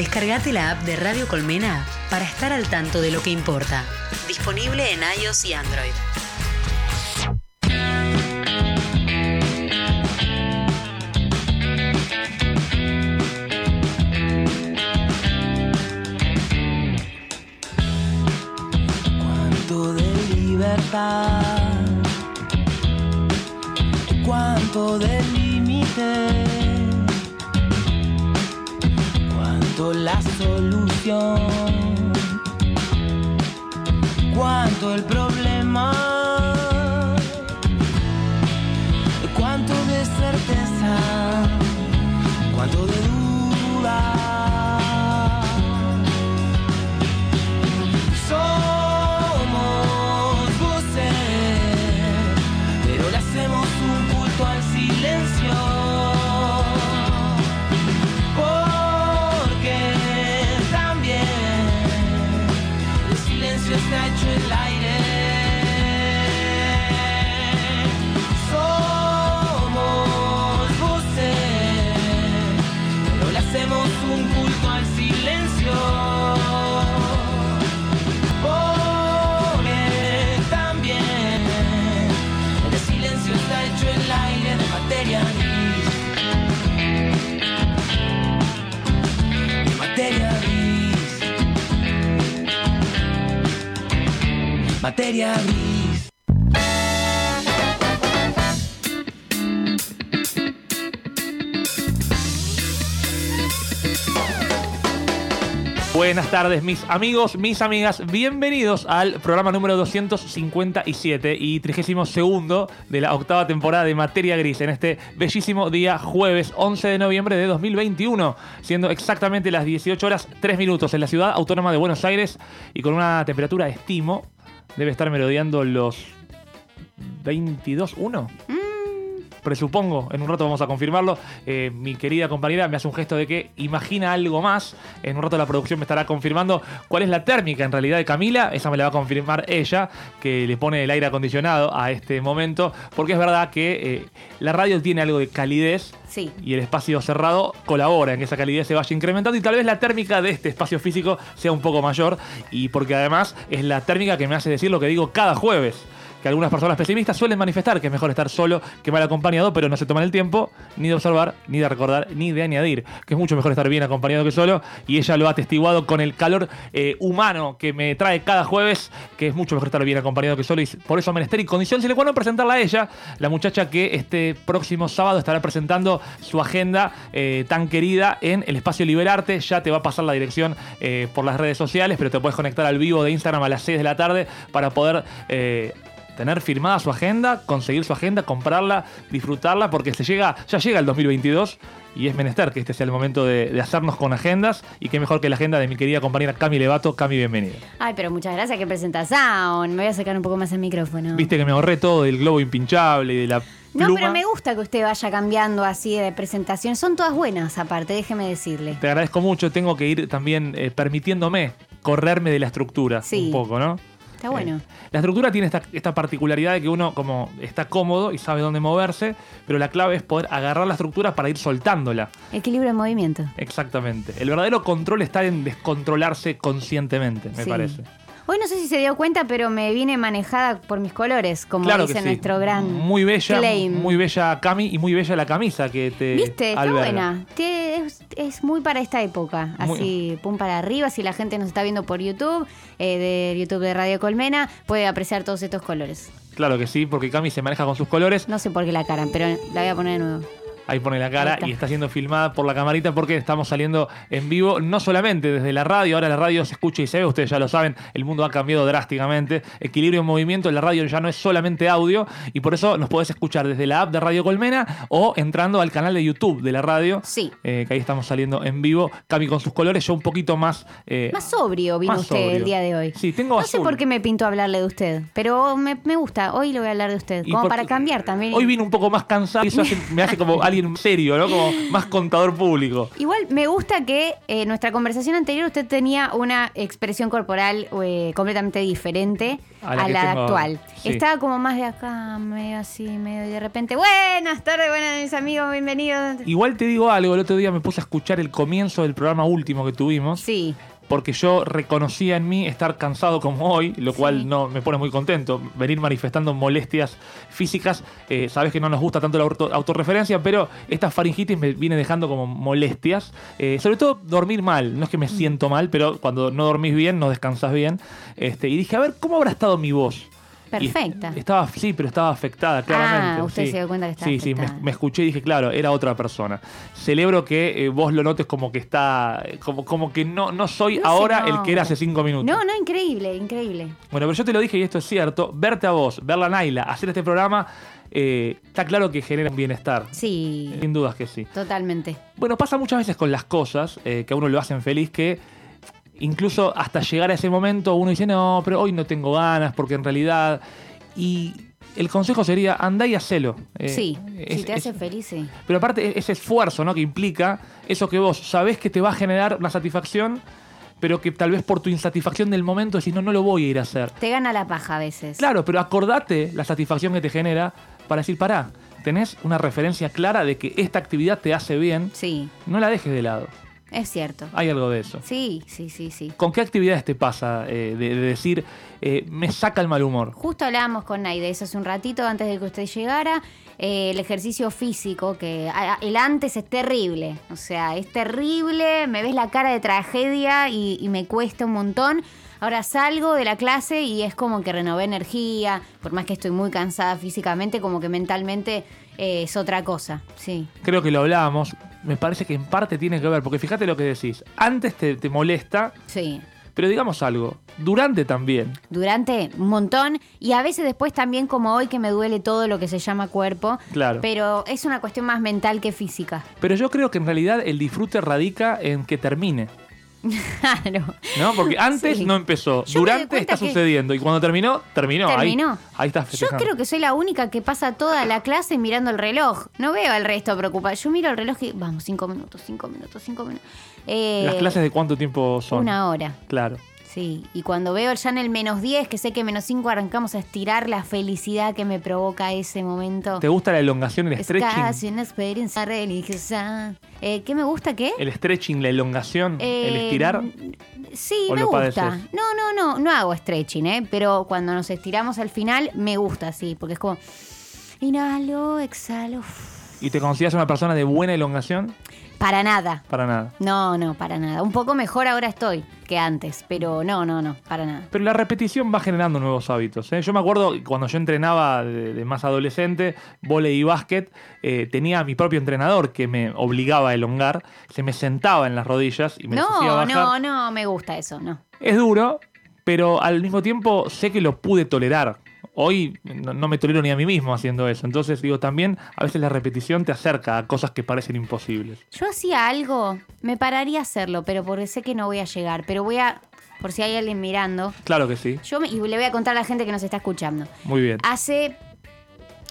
Descargate la app de Radio Colmena para estar al tanto de lo que importa. Disponible en iOS y Android. Cuánto de libertad, cuánto de cuánto la solución, cuánto el problema, Materia gris. Buenas tardes, mis amigos, mis amigas. Bienvenidos al programa número 257 y 32 de la octava temporada de Materia Gris en este bellísimo día jueves 11 de noviembre de 2021, siendo exactamente las 18 horas 3 minutos en la ciudad autónoma de Buenos Aires y con una temperatura, estimo, debe estar merodeando los 22.1. Presupongo, en un rato vamos a confirmarlo. Eh, mi querida compañera me hace un gesto de que imagina algo más. En un rato la producción me estará confirmando cuál es la térmica en realidad de Camila. Esa me la va a confirmar ella, que le pone el aire acondicionado a este momento. Porque es verdad que eh, la radio tiene algo de calidez. Sí. Y el espacio cerrado colabora en que esa calidez se vaya incrementando y tal vez la térmica de este espacio físico sea un poco mayor. Y porque además es la térmica que me hace decir lo que digo cada jueves que algunas personas pesimistas suelen manifestar que es mejor estar solo que mal acompañado, pero no se toman el tiempo ni de observar, ni de recordar, ni de añadir, que es mucho mejor estar bien acompañado que solo, y ella lo ha atestiguado con el calor eh, humano que me trae cada jueves, que es mucho mejor estar bien acompañado que solo, y por eso menester y condición sine qua non presentarla a ella, la muchacha que este próximo sábado estará presentando su agenda eh, tan querida en el espacio Liberarte, ya te va a pasar la dirección eh, por las redes sociales, pero te puedes conectar al vivo de Instagram a las 6 de la tarde para poder... tener firmada su agenda, conseguir su agenda, comprarla, disfrutarla, porque se llega, ya llega el 2022 y es menester que este sea el momento de, de hacernos con agendas y qué mejor que la agenda de mi querida compañera Cami Levato. Cami, bienvenida. Ay, pero muchas gracias que presentación. Me voy a sacar un poco más el micrófono. Viste que me ahorré todo del globo impinchable y de la No, pero me gusta que usted vaya cambiando así de presentación. Son todas buenas, aparte, déjeme decirle. Te agradezco mucho, tengo que ir también eh, permitiéndome correrme de la estructura Sí. un poco, ¿no? Está bueno. Eh, la estructura tiene esta, esta particularidad de que uno como está cómodo y sabe dónde moverse, pero la clave es poder agarrar la estructura para ir soltándola. Equilibrio en movimiento. Exactamente. El verdadero control está en descontrolarse conscientemente, me Sí. parece. Hoy no sé si se dio cuenta, pero me vine manejada por mis colores, como claro dice sí. nuestro gran Muy bella, claim. muy bella Cami y muy bella la camisa que te ¿Viste? Está alberga. buena. Te- es, es muy para esta época. Muy- Así, pum para arriba. Si la gente nos está viendo por YouTube, eh, de YouTube de Radio Colmena, puede apreciar todos estos colores. Claro que sí, porque Cami se maneja con sus colores. No sé por qué la cara, pero la voy a poner de nuevo. Ahí pone la cara está. y está siendo filmada por la camarita porque estamos saliendo en vivo, no solamente desde la radio, ahora la radio se escucha y se ve, ustedes ya lo saben, el mundo ha cambiado drásticamente, equilibrio en movimiento, la radio ya no es solamente audio y por eso nos podés escuchar desde la app de Radio Colmena o entrando al canal de YouTube de la radio, Sí. eh, que ahí estamos saliendo en vivo, Cami con sus colores, yo un poquito más... eh, Más sobrio vino Más usted sobrio. el día de hoy. Sí, tengo No sé por qué me pinto a hablarle de usted, pero me, me gusta. Hoy le voy a hablar de usted. Como para cambiar también. Hoy vino un poco más cansado y eso hace- me hace como alguien alguien serio, ¿no? Como más contador público. Igual me gusta que en nuestra conversación anterior usted tenía una expresión corporal eh, completamente diferente A a la tengo actual. sí. Estaba como más de acá, medio así, medio y de repente, buenas tardes, buenas mis amigos, bienvenidos. Igual te digo algo, el otro día me puse a escuchar el comienzo del programa último que tuvimos. Sí, porque yo reconocía en mí estar cansado como hoy, lo cual Sí. no me pone muy contento. Venir manifestando molestias físicas, eh, sabes que no nos gusta tanto la auto- autorreferencia, pero esta faringitis me viene dejando como molestias. Eh, sobre todo dormir mal, no es que me siento mal, pero cuando no dormís bien, no descansas bien. Este, y dije, a ver, ¿cómo habrá estado mi voz? Perfecta. estaba, sí, pero estaba afectada, claramente. Ah, usted sí. se dio cuenta que estaba Sí, sí, me, afectada. me escuché y dije, claro, era otra persona. Celebro que eh, vos lo notes como que está, como, como que no, no soy No ahora el que era hace cinco minutos. no, no, increíble, increíble. Bueno, pero yo te lo dije y esto es cierto, verte a vos, verla a Naila, hacer este programa, eh, está claro que genera un bienestar. Sí, Sin dudas que sí. totalmente. Bueno, pasa muchas veces con las cosas eh, que a uno lo hacen feliz que incluso hasta llegar a ese momento uno dice, no, pero hoy no tengo ganas porque en realidad... Y el consejo sería, andá y hacelo. Eh, sí, es- si te hace es- feliz, sí. Pero aparte, e- ese esfuerzo ¿no? que implica eso que vos sabés que te va a generar una satisfacción, pero que tal vez por tu insatisfacción del momento decís, no, no lo voy a ir a hacer. Te gana la paja a veces. Claro, pero acordate la satisfacción que te genera para decir, pará, tenés una referencia clara de que esta actividad te hace bien, Sí, no la dejes de lado. Es cierto. Hay algo de eso. Sí, sí, sí, sí. ¿Con qué actividades te pasa eh, de, de decir, eh, me saca el mal humor? Justo hablábamos con Nay de eso hace un ratito antes de que usted llegara. Eh, el ejercicio físico, que a- el antes es terrible. O sea, es terrible, me ves la cara de tragedia y, y me cuesta un montón. Ahora salgo de la clase y es como que renové energía, por más que estoy muy cansada físicamente, como que mentalmente eh, es otra cosa. Sí. Creo que lo hablábamos, me parece que en parte tiene que ver, porque fíjate lo que decís, antes te, te molesta, Sí. pero digamos algo, durante también. Durante un montón y a veces después también como hoy que me duele todo lo que se llama cuerpo. Claro. Pero es una cuestión más mental que física. Pero yo creo que en realidad el disfrute radica en que termine, Claro. ¿no? Porque antes Sí. no empezó, Yo durante está sucediendo y cuando terminó, terminó. Ahí- Terminó. Ahí, está Yo festejando. creo que soy la única que pasa toda la clase mirando el reloj. No veo al resto preocupado. Yo miro el reloj y vamos, cinco minutos, cinco minutos, cinco minutos. Eh, ¿Las clases de cuánto tiempo son? Una hora. Claro. Sí, y cuando veo ya en el menos 10, que sé que menos 5 arrancamos a estirar la felicidad que me provoca ese momento. ¿Te gusta la elongación, el es stretching? casi una experiencia religiosa. Eh, ¿Qué me gusta qué? El stretching, la elongación, el Eh, estirar. Sí, ¿O me gusta. padeces? No, no, no, no hago stretching, ¿eh? Pero cuando nos estiramos al final, me gusta, sí, porque es como. Inhalo, exhalo. ¿Y te consideras una persona de buena elongación? Para nada. Para nada. No, no, para nada. Un poco mejor ahora estoy que antes, pero no, no, no, para nada. Pero la repetición va generando nuevos hábitos. ¿eh? Yo me acuerdo cuando yo entrenaba de, de más adolescente, volei y básquet, eh, tenía a mi propio entrenador que me obligaba a elongar, se me sentaba en las rodillas y me hacía No, bajar. no, no, me gusta eso, no. Es duro, pero al mismo tiempo sé que lo pude tolerar. Hoy no, no me tolero ni a mí mismo haciendo eso. Entonces digo, también a veces la repetición te acerca a cosas que parecen imposibles. Yo hacía algo, me pararía a hacerlo, pero porque sé que no voy a llegar. Pero voy a, por si hay alguien mirando, Claro que sí. yo me- y le voy a contar a la gente que nos está escuchando. Muy bien. Hace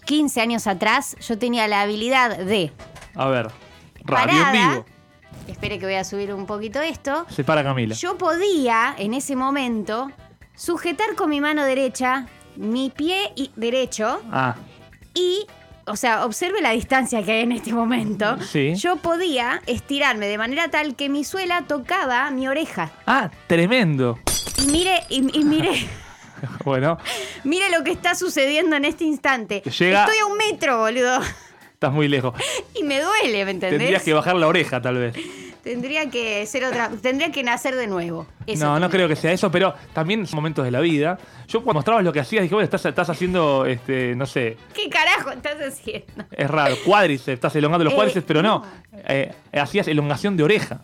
15 años atrás yo tenía la habilidad de, A ver. Radio Parada. en vivo. espere que voy a subir un poquito esto, Se para Camila. yo podía en ese momento sujetar con mi mano derecha mi pie y- derecho Ah, y, o sea, observe la distancia que hay en este momento. Sí. Yo podía estirarme de manera tal que mi suela tocaba mi oreja. ah, tremendo. Y mire, y, y mire, Bueno, mire lo que está sucediendo en este instante. Llega- Estoy a un metro, boludo. estás muy lejos. Y me duele, ¿me entendés? Tendrías que bajar la oreja, tal vez. Tendría que ser otra. Tendría que nacer de nuevo. Eso no, no creo que sea eso, pero también son momentos de la vida. Yo cuando mostrabas lo que hacías, dije, bueno, estás, estás haciendo, este, no sé, ¿Qué carajo estás haciendo? es raro, cuádriceps, estás elongando los Eh, cuádriceps, pero no. no. Eh, hacías elongación de oreja.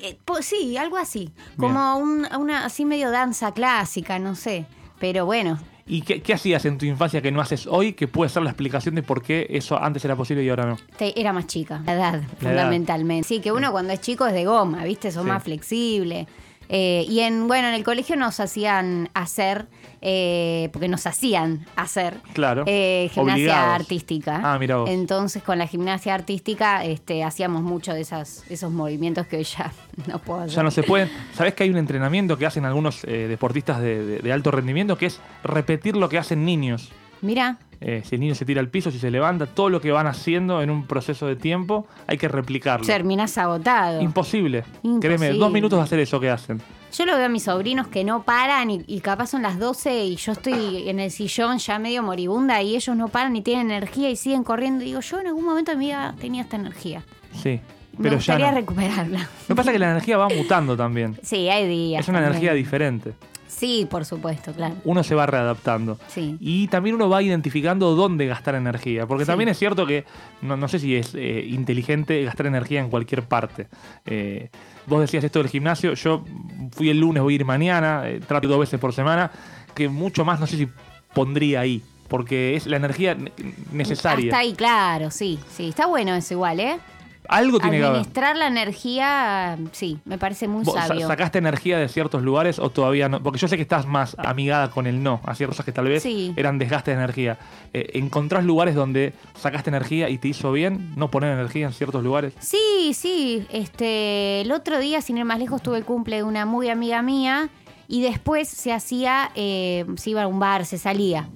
Eh, pues sí, algo así. Como un- una así medio danza clásica, no sé. Pero bueno, ¿Y qué, qué hacías en tu infancia que no haces hoy que puede ser la explicación de por qué eso antes era posible y ahora no? te- era más chica. La edad, fundamentalmente. Sí, que uno cuando es chico es de goma, ¿viste? Son Sí. más flexibles. Eh, y en, bueno, en el colegio nos hacían hacer, eh, porque nos hacían hacer Claro. eh, gimnasia Obligados. artística. Ah, mira vos. Entonces con la gimnasia artística este, hacíamos mucho de esas, esos movimientos que hoy ya no puedo hacer. Ya no se pueden. ¿Sabés que hay un entrenamiento que hacen algunos eh, deportistas de, de- de alto rendimiento que es repetir lo que hacen niños? Mira, Eh, si el niño se tira al piso, si se levanta, todo lo que van haciendo en un proceso de tiempo, hay que replicarlo. terminás agotado. Imposible. Imposible. Créeme, dos minutos de hacer eso que hacen. Yo lo veo a mis sobrinos que no paran y, y capaz son las 12 y yo estoy en el sillón ya medio moribunda y ellos no paran y tienen energía y siguen corriendo. Y digo, yo en algún momento de mi vida tenía esta energía. Sí. Me Pero ya no. recuperarla. Lo que pasa es que la energía va mutando también. Sí, hay días. Es una también. energía diferente. Sí, por supuesto, claro. Uno se va readaptando. Sí. Y también uno va identificando dónde gastar energía. Porque Sí. también es cierto que no, no sé si es eh, inteligente gastar energía en cualquier parte. Eh, vos decías esto del gimnasio. Yo fui el lunes, voy a ir mañana. eh, trato dos veces por semana. Que mucho más no sé si pondría ahí. Porque es la energía ne- necesaria. Hasta ahí, claro, sí, sí. Está bueno eso igual, ¿eh? Algo tiene que haber. Administrar la energía, sí, me parece muy ¿Vos sa- sabio. ¿Sacaste energía de ciertos lugares o todavía no? Porque yo sé que estás más amigada con el no, a ciertas cosas que tal vez Sí. eran desgaste de energía. Eh, ¿Encontrás lugares donde sacaste energía y te hizo bien no poner energía en ciertos lugares? Sí, sí. Este, el otro día, sin ir más lejos, tuve el cumple de una muy amiga mía y después se hacía, eh, se iba a un bar, se salía.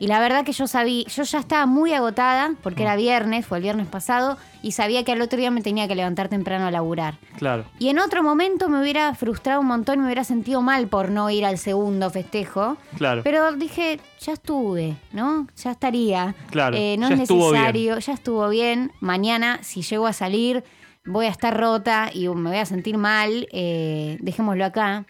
Y la verdad que yo sabía, yo ya estaba muy agotada porque era viernes, fue el viernes pasado, y sabía que al otro día me tenía que levantar temprano a laburar. Claro. Y en otro momento me hubiera frustrado un montón y me hubiera sentido mal por no ir al segundo festejo. Claro. Pero dije, ya estuve, ¿no? Ya estaría. Claro, Eh, no ya es estuvo necesario, ya estuvo bien. Mañana, si llego a salir, voy a estar rota y me voy a sentir mal. eh, dejémoslo acá.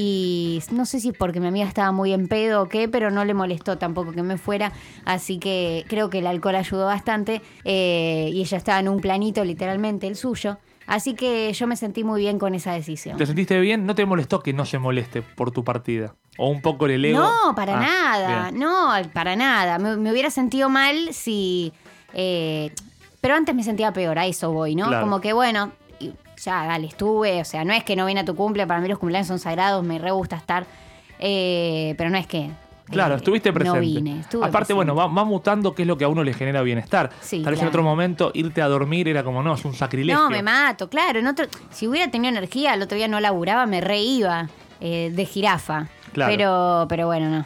Y no sé si porque mi amiga estaba muy en pedo o qué, pero no le molestó tampoco que me fuera. Así que creo que el alcohol ayudó bastante. eh, y ella estaba en un planito, literalmente, el suyo. Así que yo me sentí muy bien con esa decisión. ¿Te sentiste bien? ¿No te molestó que no se moleste por tu partida? ¿O un poco el ego? No, para Ah, nada, bien. no, para nada. Me, me hubiera sentido mal si... eh, pero antes me sentía peor, a eso voy, ¿no? Claro. Como que bueno, ya, dale, estuve, o sea, no es que no vine a tu cumple, para mí los cumpleaños son sagrados, me re gusta estar, eh, pero no es que... Claro, eh, estuviste presente. No vine, estuve Aparte, presente. bueno, va, va mutando qué es lo que a uno le genera bienestar. Sí, Tal vez en otro momento irte a dormir era como, no, es un sacrilegio. No, me mato, claro. En otro, si hubiera tenido energía, el otro día no laburaba, me reíba eh, de jirafa. Claro. Pero, pero bueno, no.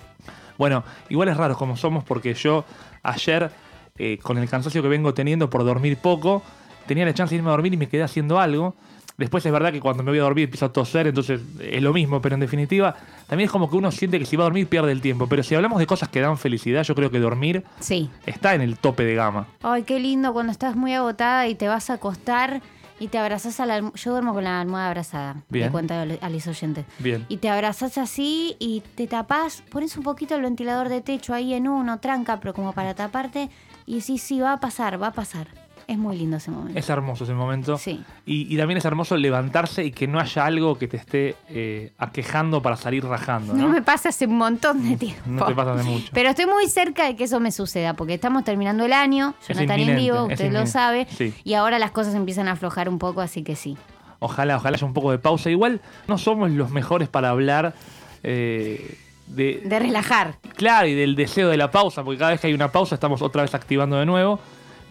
Bueno, igual es raro como somos porque yo ayer, eh, con el cansancio que vengo teniendo por dormir poco, tenía la chance de irme a dormir y me quedé haciendo algo. Después es verdad que cuando me voy a dormir empiezo a toser, entonces es lo mismo, pero en definitiva también es como que uno siente que si va a dormir pierde el tiempo. Pero si hablamos de cosas que dan felicidad, yo creo que dormir Sí. está en el tope de gama. Ay, qué lindo cuando estás muy agotada y te vas a acostar y te abrazas a la almohada. Yo duermo con la almohada abrazada. Bien. Le cuento a los oyentes. Bien. Y te abrazas así y te tapás, pones un poquito el ventilador de techo ahí en uno, tranca, pero como para taparte. Y sí, sí, va a pasar, va a pasar. Es muy lindo ese momento. Es hermoso ese momento. Sí. Y, y también es hermoso levantarse y que no haya algo que te esté eh, aquejando para salir rajando, No ¿no? me pasa hace un montón de tiempo. No te pasa de mucho. Pero estoy muy cerca de que eso me suceda, porque estamos terminando el año, Es Jonathan en inminente, vivo, usted lo sabe, Sí. y ahora las cosas empiezan a aflojar un poco, así que sí. Ojalá, ojalá haya un poco de pausa. Igual no somos los mejores para hablar eh, de, De relajar. Claro, y del deseo de la pausa, porque cada vez que hay una pausa estamos otra vez activando de nuevo.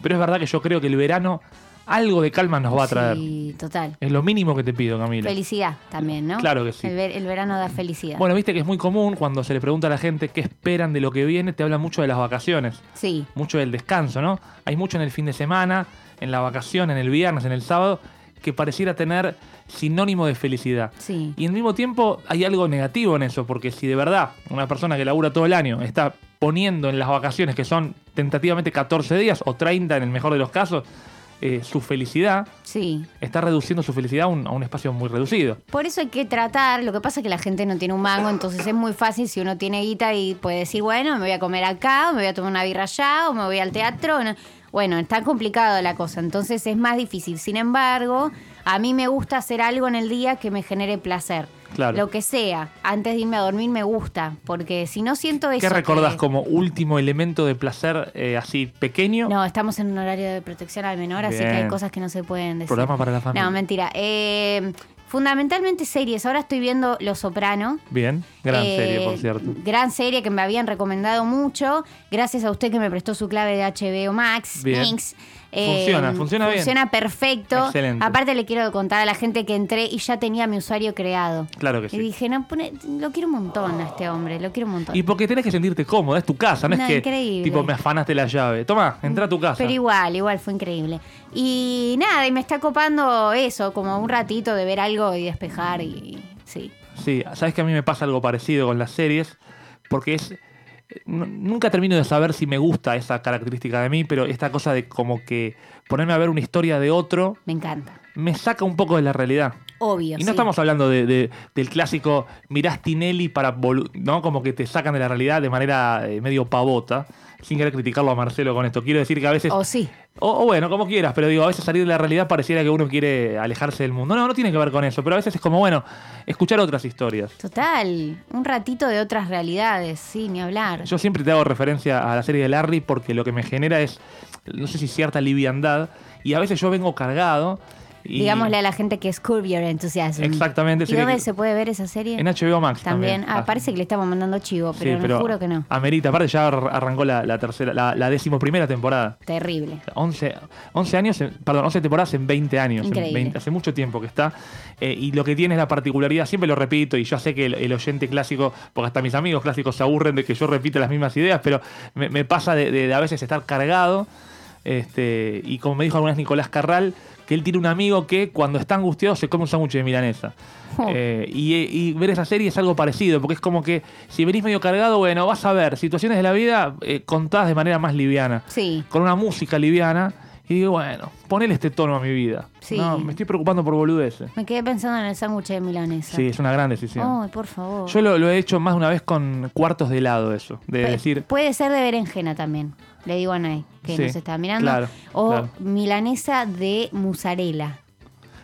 Pero es verdad que yo creo que el verano algo de calma nos va a traer. Sí, total. Es lo mínimo que te pido, Camila. Felicidad también, ¿no? Claro que sí. El, ver- el verano da felicidad. Bueno, viste que es muy común cuando se le pregunta a la gente qué esperan de lo que viene, te habla mucho de las vacaciones, sí, mucho del descanso, ¿no? Hay mucho en el fin de semana, en la vacación, en el viernes, en el sábado, que pareciera tener sinónimo de felicidad. sí. Y al mismo tiempo hay algo negativo en eso, porque si de verdad una persona que labura todo el año está poniendo en las vacaciones, que son tentativamente 14 días o 30 en el mejor de los casos, eh, su felicidad, Sí. está reduciendo su felicidad a un, a un espacio muy reducido. Por eso hay que tratar, lo que pasa es que la gente no tiene un mango, entonces es muy fácil si uno tiene guita y puede decir, bueno, me voy a comer acá, o me voy a tomar una birra allá, o me voy al teatro. no. Bueno, está complicado la cosa, entonces es más difícil. Sin embargo, a mí me gusta hacer algo en el día que me genere placer. Claro. Lo que sea, antes de irme a dormir me gusta, porque si no siento eso... ¿Qué recordás que- como último elemento de placer eh, así pequeño? No, estamos en un horario de protección al menor, así que hay cosas que no se pueden decir. Programa para la familia. No, mentira. Eh, Fundamentalmente series. Ahora estoy viendo Los Soprano. Bien, gran Eh, serie, por cierto. Gran serie que me habían recomendado mucho. Gracias a usted que me prestó su clave de HBO Max. Bien. Funciona, funciona bien. Funciona perfecto. Excelente. Aparte le quiero contar a la gente que entré y ya tenía mi usuario creado. Claro que Y sí. dije, no, pone- lo quiero un montón a este hombre, lo quiero un montón. Y porque tenés que sentirte cómoda, es tu casa, no, No, es que increíble. tipo me afanaste la llave. Toma, entra a tu casa. Pero igual, igual fue increíble. Y nada, y me está copando eso, como un ratito de ver algo y despejar y sí. Sí, sabes que a mí me pasa algo parecido con las series, porque es. Nunca termino de saber si me gusta esa característica de mí, pero esta cosa de como que ponerme a ver una historia de otro Me encanta. me saca un poco de la realidad. Obvio. Y no sí. estamos hablando de, de- del clásico mirás Tinelli para. ¿no? Como que te sacan de la realidad de manera eh, medio pavota, sin querer criticarlo a Marcelo con esto. Quiero decir que a veces. O sí. O, o bueno, como quieras, pero digo, a veces salir de la realidad pareciera que uno quiere alejarse del mundo. No, no tiene que ver con eso, pero a veces es como, bueno, escuchar otras historias. Total. Un ratito de otras realidades, sí, ni hablar. Yo siempre te hago referencia a la serie de Larry porque lo que me genera es, no sé si cierta liviandad, y a veces yo vengo cargado. Y Digámosle a la gente que es Curb Your Enthusiasm. Exactamente, ¿Y dónde que- se puede ver esa serie? En HBO Max también. También. Ah, parece que le estamos mandando chivo, pero, Sí, no juro que no. Amerita, aparte ya ar- arrancó la, la tercera, la, la decimoprimera temporada. Terrible. 11, 11 años, en- perdón, 11 temporadas en 20 años. Increíble. 20 hace mucho tiempo que está. Eh, y lo que tiene es la particularidad, siempre lo repito, y yo sé que el, el oyente clásico, porque hasta mis amigos clásicos se aburren de que yo repita las mismas ideas, pero me, me pasa de, de- de a veces estar cargado. Este, y como me dijo alguna vez Nicolás Carral, que él tiene un amigo que cuando está angustiado se come un sándwich de milanesa. Oh. Eh, y, y ver esa serie es algo parecido, porque es como que si venís medio cargado, bueno, vas a ver situaciones de la vida eh, contadas de manera más liviana Sí. con una música liviana y digo, bueno, ponele este tono a mi vida. Sí. No, me estoy preocupando por boludeces. Me quedé pensando en el sándwich de milanesa. Sí, es una gran decisión. Ay, por favor. Yo lo, lo he hecho más de una vez con cuartos de helado eso, de decir, Puede ser de berenjena también. Le digo a Nay, que Sí, nos está mirando. claro, o claro. milanesa de mozzarella.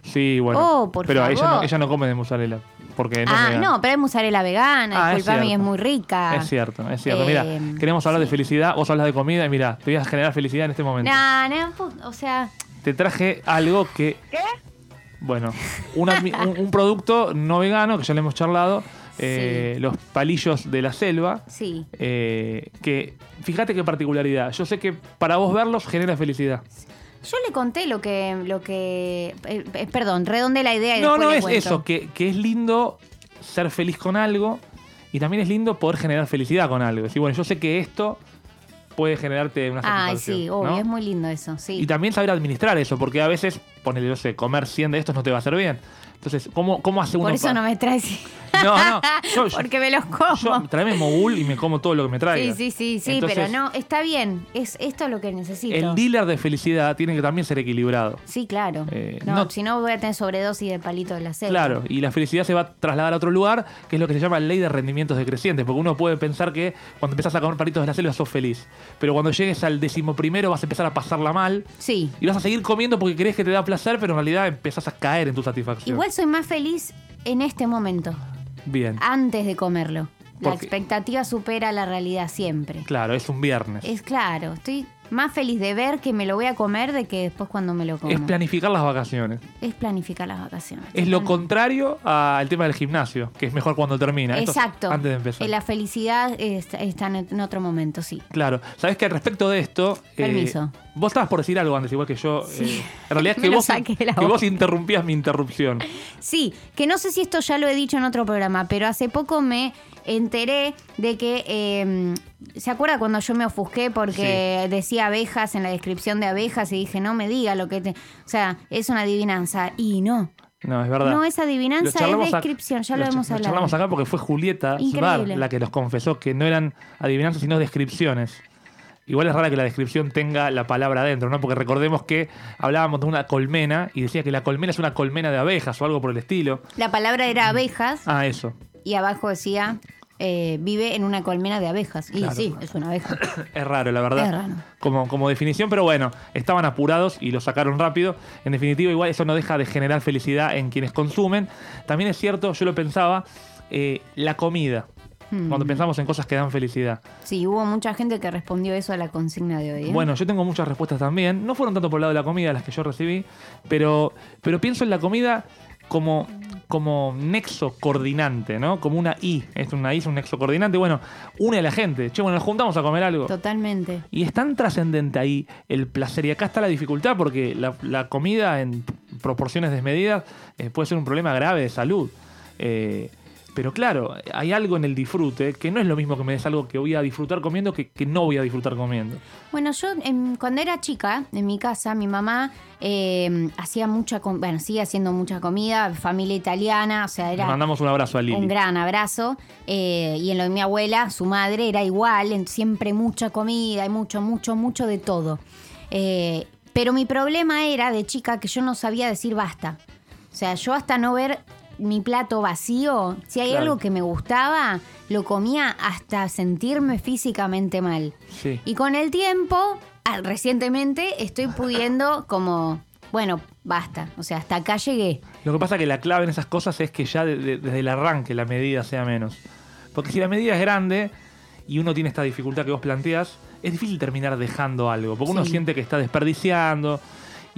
sí, bueno, Oh, por pero ella no, favor. ella no come de mozzarella, porque no es ah, no, pero es mozzarella vegana, Ah, es disculpame, y es cierto. muy rica. Es cierto, es cierto. Eh, mira, queremos hablar de felicidad, vos hablas de comida y mira, te voy a generar felicidad en este momento. No, no, pu- o sea, Te traje algo que... Bueno, una- un, un producto no vegano, que ya le hemos charlado, eh, los palillos de la selva, sí. eh, que fíjate qué particularidad. Yo sé que para vos verlos genera felicidad. Yo le conté lo que, lo que, eh, eh, perdón, redonde la idea y No, no es cuento. eso, que, que es lindo ser feliz con algo y también es lindo poder generar felicidad con algo. Decir, bueno, yo sé que esto puede generarte una Ay, satisfacción. sí, obvio, ¿no? es muy lindo eso, sí. Y también saber administrar eso, porque a veces, ponele, no sé, comer 100 de estos no te va a hacer bien. Entonces, ¿cómo, cómo hace uno Por eso no me traes. No, no. Yo, Porque me los como. yo tráeme mogul y me como todo lo que me traiga. sí, sí, sí, sí, Entonces, pero no, está bien. Es esto es lo que necesito. El dealer de felicidad tiene que también ser equilibrado. Sí, claro. Eh, no, no- si no voy a tener sobredosis de palito de la selva. Claro, y la felicidad se va a trasladar a otro lugar, que es lo que se llama ley de rendimientos decrecientes, porque uno puede pensar que cuando empezás a comer palitos de la selva sos feliz, pero cuando llegues al decimoprimero vas a empezar a pasarla mal Sí. y vas a seguir comiendo porque crees que te da placer, pero en realidad empezás a caer en tu satisfacción. Igual soy más feliz en este momento, Bien, antes de comerlo. La Porque- expectativa supera la realidad siempre. claro, es un viernes. Es claro, estoy más feliz de ver que me lo voy a comer de que después cuando me lo como. Es planificar las vacaciones. Es planificar las vacaciones. Es lo contrario al tema del gimnasio, que es mejor cuando termina. Esto Exacto. antes de empezar. Eh, La felicidad es- está en otro momento, sí. Claro. Sabes que respecto de esto. eh, Permiso. vos estabas por decir algo antes, igual que yo. eh, en realidad es que, vos, que vos interrumpías mi interrupción. Sí, que no sé si esto ya lo he dicho en otro programa, pero hace poco me enteré de que. eh, ¿Se acuerda cuando yo me ofusqué porque decía abejas en la descripción de abejas y dije, no me diga lo que te. O sea, es una adivinanza. Y no. No, es verdad. No es adivinanza, es descripción, ya lo hemos hablado. charlamos acá porque fue Julieta. Sbar la que nos confesó que no eran adivinanzas, sino descripciones. Igual es rara que la descripción tenga la palabra adentro, ¿no? Porque recordemos que hablábamos de una colmena y decía que la colmena es una colmena de abejas o algo por el estilo. La palabra era abejas Ah, eso. y abajo decía. Eh, vive en una colmena de abejas. Y Claro. sí, es una abeja. Es raro, la verdad. Es raro. Como, como definición, pero bueno, estaban apurados y lo sacaron rápido. En definitiva, igual eso no deja de generar felicidad en quienes consumen. También es cierto, yo lo pensaba, eh, la comida. Hmm. Cuando pensamos en cosas que dan felicidad. Sí, hubo mucha gente que respondió eso a la consigna de hoy. ¿eh? Bueno, yo tengo muchas respuestas también. No fueron tanto por el lado de la comida las que yo recibí, pero, pero pienso en la comida como, como nexo coordinante, ¿no? Como una I. Es una I, es un nexo coordinante. Bueno, une a la gente. Che, bueno, nos juntamos a comer algo. Totalmente. Y es tan trascendente ahí el placer. Y acá está la dificultad porque la, la comida en proporciones desmedidas eh, puede ser un problema grave de salud. Eh, pero claro, hay algo en el disfrute que no es lo mismo que me des algo que voy a disfrutar comiendo que, que no voy a disfrutar comiendo. Bueno, yo cuando era chica, en mi casa, mi mamá eh, hacía mucha, bueno, sigue haciendo mucha comida, familia italiana, o sea, Le era mandamos un abrazo a Lili. un gran abrazo. eh, y en lo de mi abuela, su madre, era igual, en- siempre mucha comida, y mucho, mucho, mucho de todo. Eh, pero mi problema era de chica que yo no sabía decir basta. O sea, yo hasta no ver mi plato vacío, si hay Claro. algo que me gustaba, lo comía hasta sentirme físicamente mal. Sí. Y con el tiempo, ah, recientemente, estoy pudiendo como, bueno, basta. O sea, hasta acá llegué. Lo que pasa es que la clave en esas cosas es que ya de- de- desde el arranque la medida sea menos. Porque si la medida es grande y uno tiene esta dificultad que vos planteas, es difícil terminar dejando algo. Porque uno siente que está desperdiciando.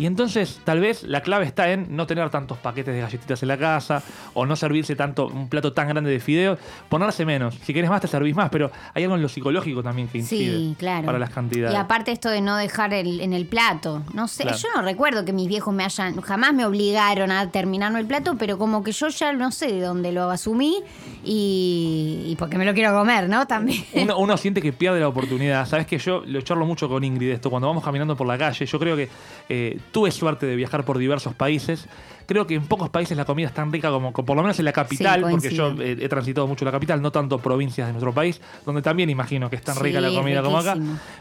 Y entonces tal vez la clave está en no tener tantos paquetes de galletitas en la casa o no servirse tanto un plato tan grande de fideos, ponerse menos. Si querés más te servís más, pero hay algo en lo psicológico también que incide Sí, claro. para las cantidades. Y aparte esto de no dejar el- en el plato. No sé, Claro. yo no recuerdo que mis viejos me hayan, jamás me obligaron a terminarme el plato, pero como que yo ya no sé de dónde lo asumí y, y porque me lo quiero comer, ¿no? También. Uno, uno siente que pierde la oportunidad. Sabes que yo lo charlo mucho con Ingrid esto. Cuando vamos caminando por la calle, yo creo que eh, tuve suerte de viajar por diversos países. Creo que en pocos países la comida es tan rica como, como por lo menos en la capital, Sí, porque yo eh, he transitado mucho la capital, no tanto provincias de nuestro país, donde también imagino que es tan Sí, rica la comida como acá.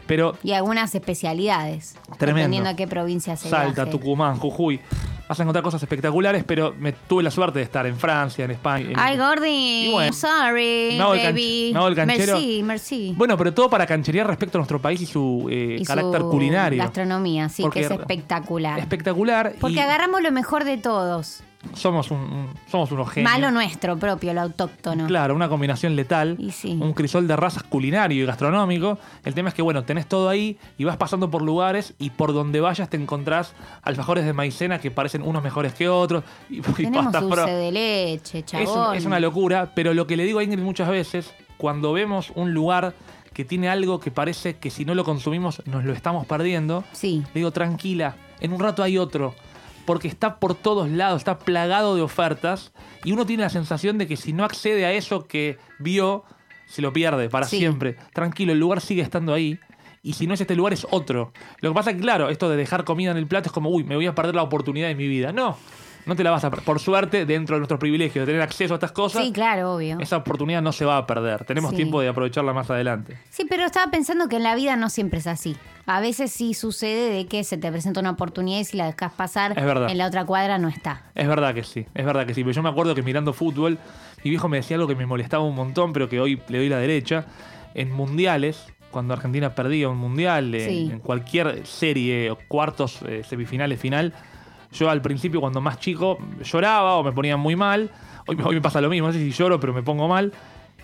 Pero Y algunas especialidades. Tremendo. Dependiendo a qué provincia se Salta, viaje. Tucumán, Jujuy, vas a encontrar cosas espectaculares, pero me tuve la suerte de estar en Francia, en España. en- Ay, Gordy, bueno, sorry, el baby. el canchero. Merci, merci. Bueno, pero todo para cancherear respecto a nuestro país y su eh, Y su carácter culinario. Gastronomía, sí, Porque que es espectacular. Espectacular. Porque y agarramos lo mejor de todos. Somos, un, un- somos unos genios. Malo nuestro propio, lo autóctono. Claro, una combinación letal. Y sí. Un crisol de razas culinario y gastronómico. El tema es que, bueno, tenés todo ahí y vas pasando por lugares y por donde vayas te encontrás alfajores de maicena que parecen unos mejores que otros. Y, y Tenemos pastas dulce pro- de leche, Es, chabón. es una locura, pero lo que le digo a Ingrid muchas veces, cuando vemos un lugar que tiene algo que parece que si no lo consumimos nos lo estamos perdiendo, Sí. le digo, tranquila, en un rato hay otro. Porque está por todos lados, está plagado de ofertas y uno tiene la sensación de que si no accede a eso que vio, se lo pierde para Sí. siempre. Tranquilo, el lugar sigue estando ahí. Y si no es este lugar, es otro. Lo que pasa es que, claro, esto de dejar comida en el plato es como, uy, me voy a perder la oportunidad de mi vida. No, no te la vas a perder. Por suerte, dentro de nuestro privilegio de tener acceso a estas cosas, Sí, claro, obvio. esa oportunidad no se va a perder. Tenemos Sí. tiempo de aprovecharla más adelante. Sí, pero estaba pensando que en la vida no siempre es así. A veces sí sucede de que se te presenta una oportunidad y si la dejas pasar, Es verdad. en la otra cuadra no está. Es verdad que sí, es verdad que sí. Pero yo me acuerdo que mirando fútbol, mi viejo me decía algo que me molestaba un montón, pero que hoy le doy la derecha. En mundiales, cuando Argentina perdía un mundial, en cualquier serie, o cuartos, eh, semifinales, final, yo al principio, cuando más chico, lloraba o me ponía muy mal. Hoy, me- hoy me pasa lo mismo, no sé si lloro, pero me pongo mal.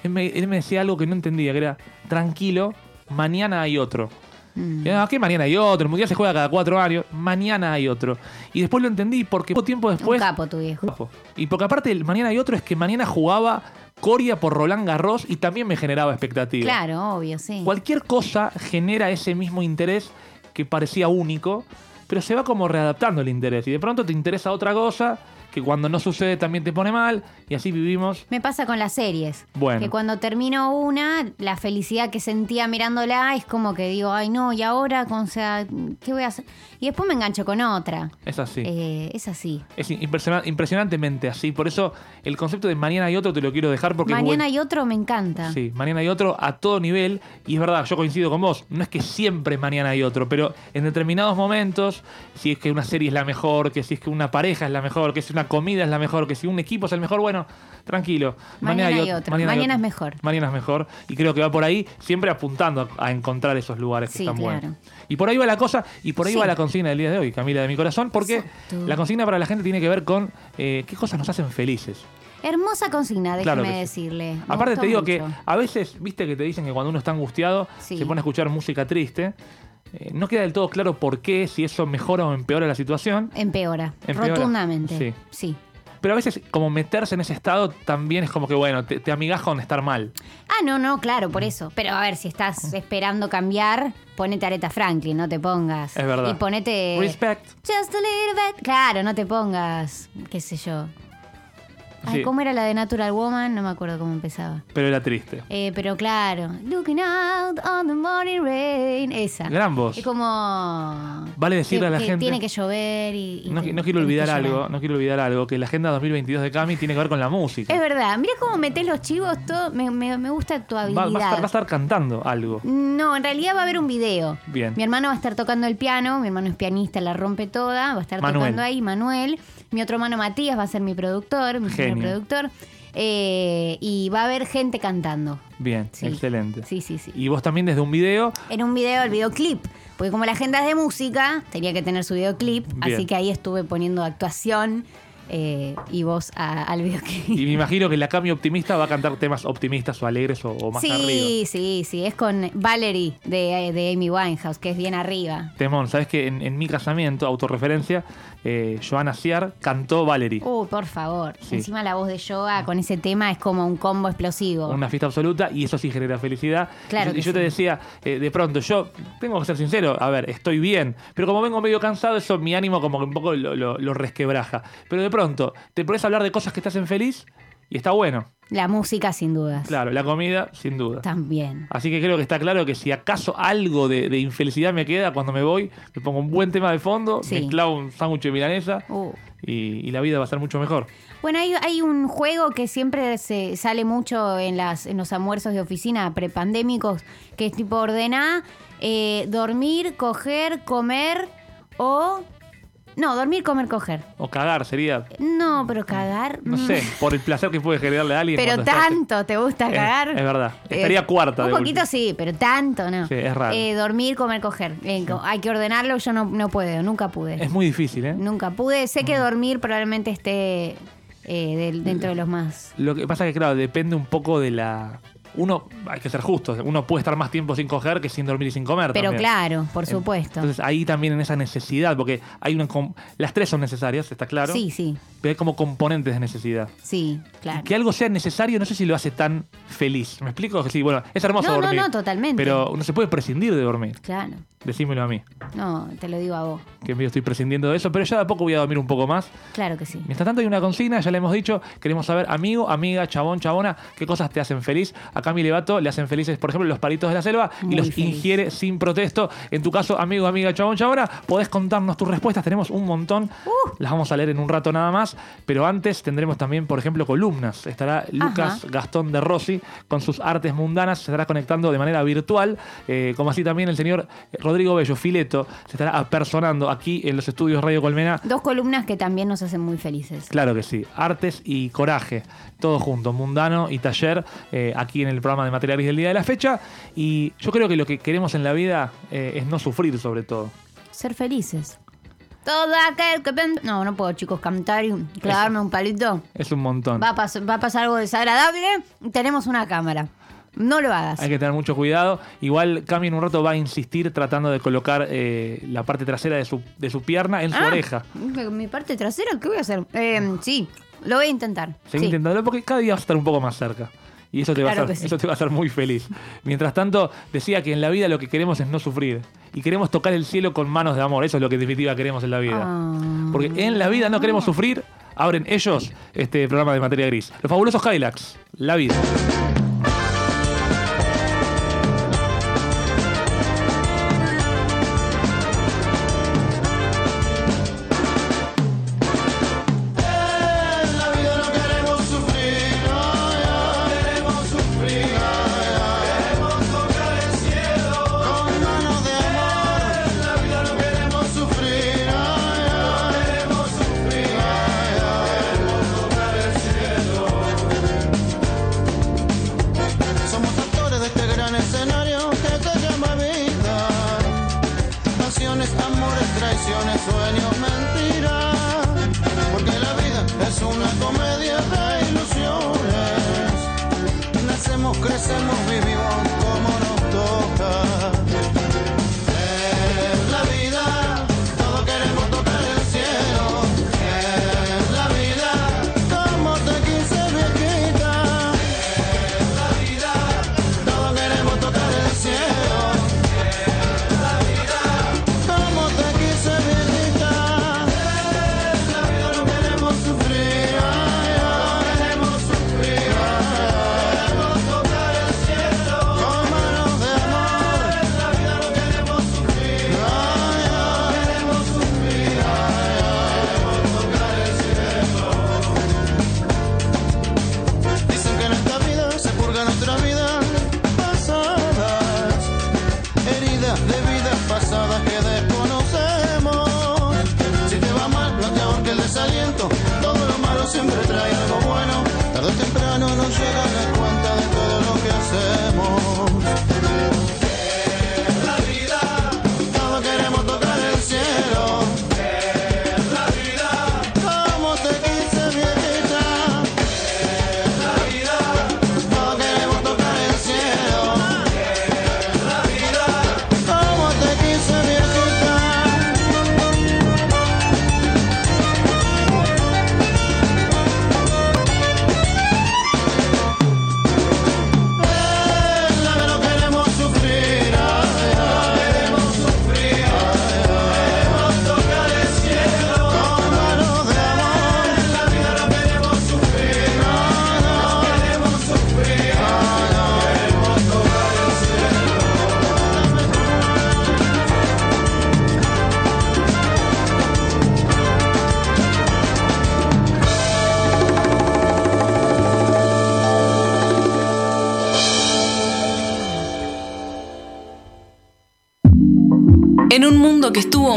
Él me, él me decía algo que no entendía, que era, tranquilo, mañana hay otro. Mm. Ah, ¿qué mañana hay otro? El mundial se juega cada cuatro años. Mañana hay otro. Y después lo entendí porque poco tiempo después. Un capo tu viejo. Y porque aparte el mañana hay otro es que mañana jugaba Coria por Roland Garros y también me generaba expectativa. Claro, obvio, sí. Cualquier cosa genera ese mismo interés que parecía único, pero se va como readaptando el interés. Y de pronto te interesa otra cosa que cuando no sucede también te pone mal y así vivimos. Me pasa con las series. Bueno. Que cuando termino una, la felicidad que sentía mirándola es como que digo, ay no, y ahora, o sea, ¿qué voy a hacer? Y después me engancho con otra. Es así. Eh, es así. Es impresiona- impresionantemente así. Por eso el concepto de mañana hay otro te lo quiero dejar porque Mañana hay otro, me encanta. Sí, mañana hay otro a todo nivel. Y es verdad, yo coincido con vos. No es que siempre mañana hay otro, pero en determinados momentos, si es que una serie es la mejor, que si es que una pareja es la mejor, que si una comida es la mejor, que si un equipo es el mejor, bueno, tranquilo. Mañana hay ot- otro. Mañana hay es mejor. Mañana es mejor. Y creo que va por ahí, siempre apuntando a, a encontrar esos lugares que están claro. buenos. Y por ahí va la cosa, y por ahí Sí. va la consigna del día de hoy, Camila de mi corazón, porque Exacto. la consigna para la gente tiene que ver con eh, qué cosas nos hacen felices. Hermosa consigna, déjeme decirle. Aparte te digo que a veces, viste que te dicen que cuando uno está angustiado Sí. se pone a escuchar música triste. Eh, no queda del todo claro por qué, si eso mejora o empeora la situación. Empeora, Empeora, rotundamente. sí. Sí. Pero a veces, como meterse en ese estado también es como que, bueno, te, te amigas con estar mal. Ah, no, no, claro, por eso. Pero a ver, si estás esperando cambiar, ponete Aretha Franklin, no te pongas. Es verdad. Y ponete. Respect. Just a little bit. Claro, no te pongas, qué sé yo. Ay, Sí. ¿cómo era la de Natural Woman? No me acuerdo cómo empezaba. Pero era triste. Eh, pero claro, looking out on the morning rain, esa. Gran voz. Es como... Vale decirle que- a la que gente- Tiene que llover y... y No, te- no quiero olvidar algo, no quiero olvidar algo, que la agenda 2022 de Cami tiene que ver con la música. Es verdad, mira cómo metés los chivos, todo, me, me- me gusta tu habilidad. va a estar, va a estar cantando algo. No, en realidad va a haber un video. Bien. Mi hermano va a estar tocando el piano, mi hermano es pianista, la rompe toda, va a estar Manuel. tocando ahí, Manuel. Mi otro hermano Matías va a ser mi productor, mi Genio. Productor. Eh, y va a haber gente cantando. Bien, Sí. excelente. Sí, sí, sí. Y vos también desde un video, En un video, el videoclip. Porque como la agenda es de música, tenía que tener su videoclip. Bien. Así que ahí estuve poniendo actuación eh, y voz a- al videoclip. y me imagino que la Cami optimista va a cantar temas optimistas o alegres o, o más arriba. Sí, sí, sí. Es con Valerie de, de Amy Winehouse, que es bien arriba. Temón, ¿sabes que en, en mi casamiento, autorreferencia, eh, Joana Ciar cantó Valerie? Uh, por favor. Sí. Encima la voz de Yoga con ese tema es como un combo explosivo. Una fiesta absoluta y eso sí genera felicidad. Claro y, yo- que y yo te decía, eh, de pronto, yo tengo que ser sincero, a ver, estoy bien, pero como vengo medio cansado, eso mi ánimo como que un poco lo, lo- lo resquebraja. Pero de pronto, te pones a hablar de cosas que te hacen feliz y está bueno. La música, sin dudas. Claro, la comida, sin duda. También. Así que creo que está claro que si acaso algo de, de infelicidad me queda, cuando me voy, me pongo un buen tema de fondo, Sí. me clavo un sándwich de milanesa Uh. y, y la vida va a ser mucho mejor. Bueno, hay, hay un juego que siempre se sale mucho en, las, en los almuerzos de oficina prepandémicos, que es tipo ordenar, eh, dormir, coger, comer o... No, dormir, comer, coger. O cagar sería, No, pero cagar... no mm. sé, por el placer que puede generarle a alguien. Pero estás- tanto, ¿te gusta cagar? es verdad. Estaría cuarta Un de poquito sí, pero tanto no. Sí, es raro. Eh, dormir, comer, coger. Eh, co- Hay que ordenarlo, yo no, no puedo, nunca pude. Es muy difícil, ¿eh? Nunca pude. Sé que dormir probablemente esté eh, dentro de los más. Lo que pasa es que, claro, depende un poco de la... Uno, hay que ser justo, uno puede estar más tiempo sin coger que sin dormir y sin comer. Pero también. claro, por supuesto. Entonces ahí también en esa necesidad, porque hay una... Las tres son necesarias, está claro. Sí, sí, Pero hay como componentes de necesidad. sí, claro. Que algo sea necesario, no sé si lo hace tan feliz. ¿Me explico? Sí, bueno, es hermoso No, no, dormir. no, totalmente. Pero no se puede prescindir de dormir. Claro. Decímelo a mí, No, te lo digo a vos. que medio estoy prescindiendo de eso, pero ya de a poco voy a dormir un poco más. Claro que sí. Mientras tanto hay una consigna, ya le hemos dicho, queremos saber, amigo, amiga, chabón, chabona, qué cosas te hacen feliz. A Cami Levato le hacen felices, por ejemplo, los palitos de la selva y los feliz. ingiere sin protesto. En tu caso, amigo, amiga, chabón, chabona, podés contarnos tus respuestas, tenemos un montón. Uh. Las vamos a leer en un rato nada más, pero antes tendremos también, por ejemplo, columnas. Estará Lucas Ajá. Gastón de Rossi con sus artes mundanas, se estará conectando de manera virtual, eh, como así también el señor Rodrigo Bello Fileto se estará apersonando aquí en los estudios Radio Colmena Dos columnas que también nos hacen muy felices. Claro que sí. Artes y coraje. Todo junto. Mundano y taller. eh, aquí en el programa de Material Gris del día de la fecha. Y yo creo que lo que queremos en la vida eh, es no sufrir, sobre todo. Ser felices. Todo aquel que... pen- No, no puedo, chicos, cantar y clavarme un palito. Es un montón. Va a, pas- va a pasar algo desagradable. Tenemos una cámara. No lo hagas. Hay que tener mucho cuidado. Igual Cami en un rato va a insistir tratando de colocar eh, la parte trasera de su, de su pierna en su Ah, oreja. ¿Mi parte trasera? ¿Qué voy a hacer? Eh, sí, lo voy a intentar. Seguí Sí. intentándolo porque cada día vas a estar un poco más cerca. Y eso te, va, a hacer, sí. eso te va a hacer muy feliz. Mientras tanto, decía que en la vida lo que queremos es no sufrir. Y queremos tocar el cielo con manos de amor. Eso es lo que en definitiva queremos en la vida. Ah. Porque en la vida no queremos sufrir. Abren ellos este programa de materia gris. Los fabulosos Hilux. La vida.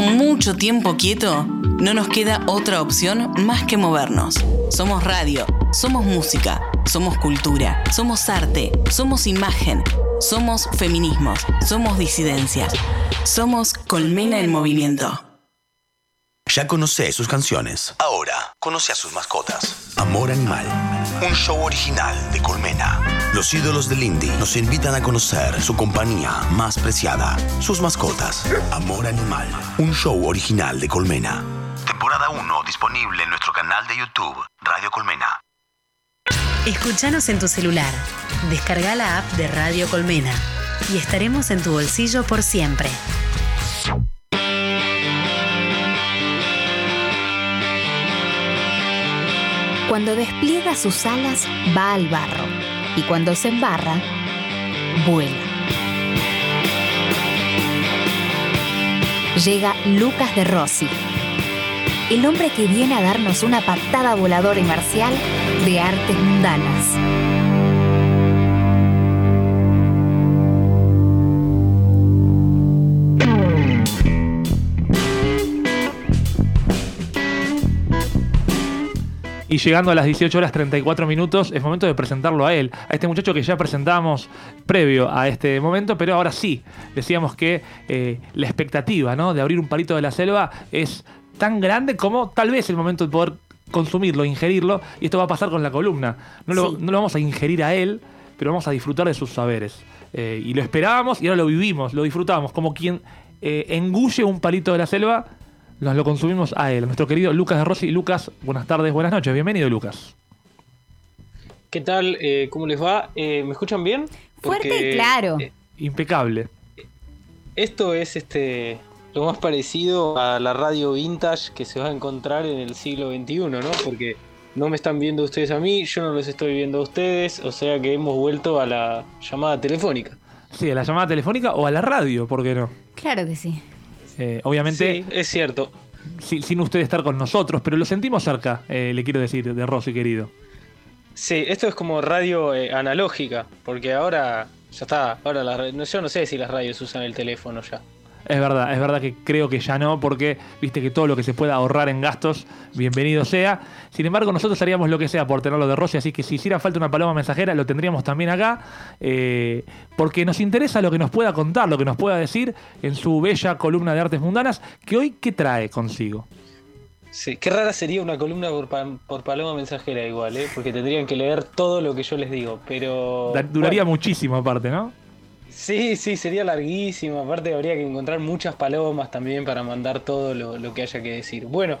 Estuvo mucho tiempo quieto, no nos queda otra opción más que movernos. Somos radio, somos música, somos cultura, somos arte, somos imagen, somos feminismos, somos disidencias, somos Colmena en Movimiento. Ya conoce sus canciones. Ahora conoce a sus mascotas. Amor Animal. Un show original de Colmena. Los ídolos del indie nos invitan a conocer su compañía más preciada. Sus mascotas. Amor Animal. Un show original de Colmena. Temporada 1 disponible en nuestro canal de YouTube, Radio Colmena. Escuchanos en tu celular. Descarga la app de Radio Colmena y estaremos en tu bolsillo por siempre. Cuando despliega sus alas, va al barro. Y cuando se embarra, vuela. Llega Lucas de Rossi, el hombre que viene a darnos una patada voladora y marcial de artes mundanas. Y llegando a las 18 horas 34 minutos, es momento de presentarlo a él, a este muchacho que ya presentamos previo a este momento, pero ahora sí, decíamos que eh, la expectativa ¿no? de abrir un palito de la selva es tan grande como tal vez el momento de poder consumirlo, ingerirlo, y esto va a pasar con la columna. No lo, Sí. no lo vamos a ingerir a él, pero vamos a disfrutar de sus saberes. Eh, y lo esperábamos y ahora lo vivimos, lo disfrutamos, como quien eh, engulle un palito de la selva, nos lo consumimos a él, nuestro querido Lucas de Rossi. Lucas, buenas tardes, buenas noches, bienvenido Lucas. ¿Qué tal? Eh, ¿Cómo les va? Eh, ¿Me escuchan bien? Fuerte y claro. eh, Impecable. esto es este lo más parecido a la radio vintage que se va a encontrar en el siglo XXI, ¿no? Porque no me están viendo ustedes a mí, yo no los estoy viendo a ustedes, o sea que hemos vuelto a la llamada telefónica. Sí, a la llamada telefónica o a la radio, ¿por qué no? Claro que sí. Eh, obviamente, Sí, es cierto. si- sin usted estar con nosotros, pero lo sentimos cerca, eh, le quiero decir, de Rossi, querido. Sí, esto es como radio eh, analógica, porque ahora ya está, ahora las yo no sé si las radios usan el teléfono ya. Es verdad, es verdad que creo que ya no, porque viste que todo lo que se pueda ahorrar en gastos, bienvenido sea. Sin embargo, nosotros haríamos lo que sea por tenerlo de Rossi, así que si hiciera falta una paloma mensajera, lo tendríamos también acá, eh, porque nos interesa lo que nos pueda contar, lo que nos pueda decir en su bella columna de artes mundanas, que hoy, ¿qué trae consigo? Sí, qué rara sería una columna por, pa- por paloma mensajera igual, ¿eh? Porque tendrían que leer todo lo que yo les digo, pero... Duraría bueno, muchísimo aparte, ¿no? Sí, sí, sería larguísimo. Aparte habría que encontrar muchas palomas también para mandar todo lo, lo que haya que decir. Bueno,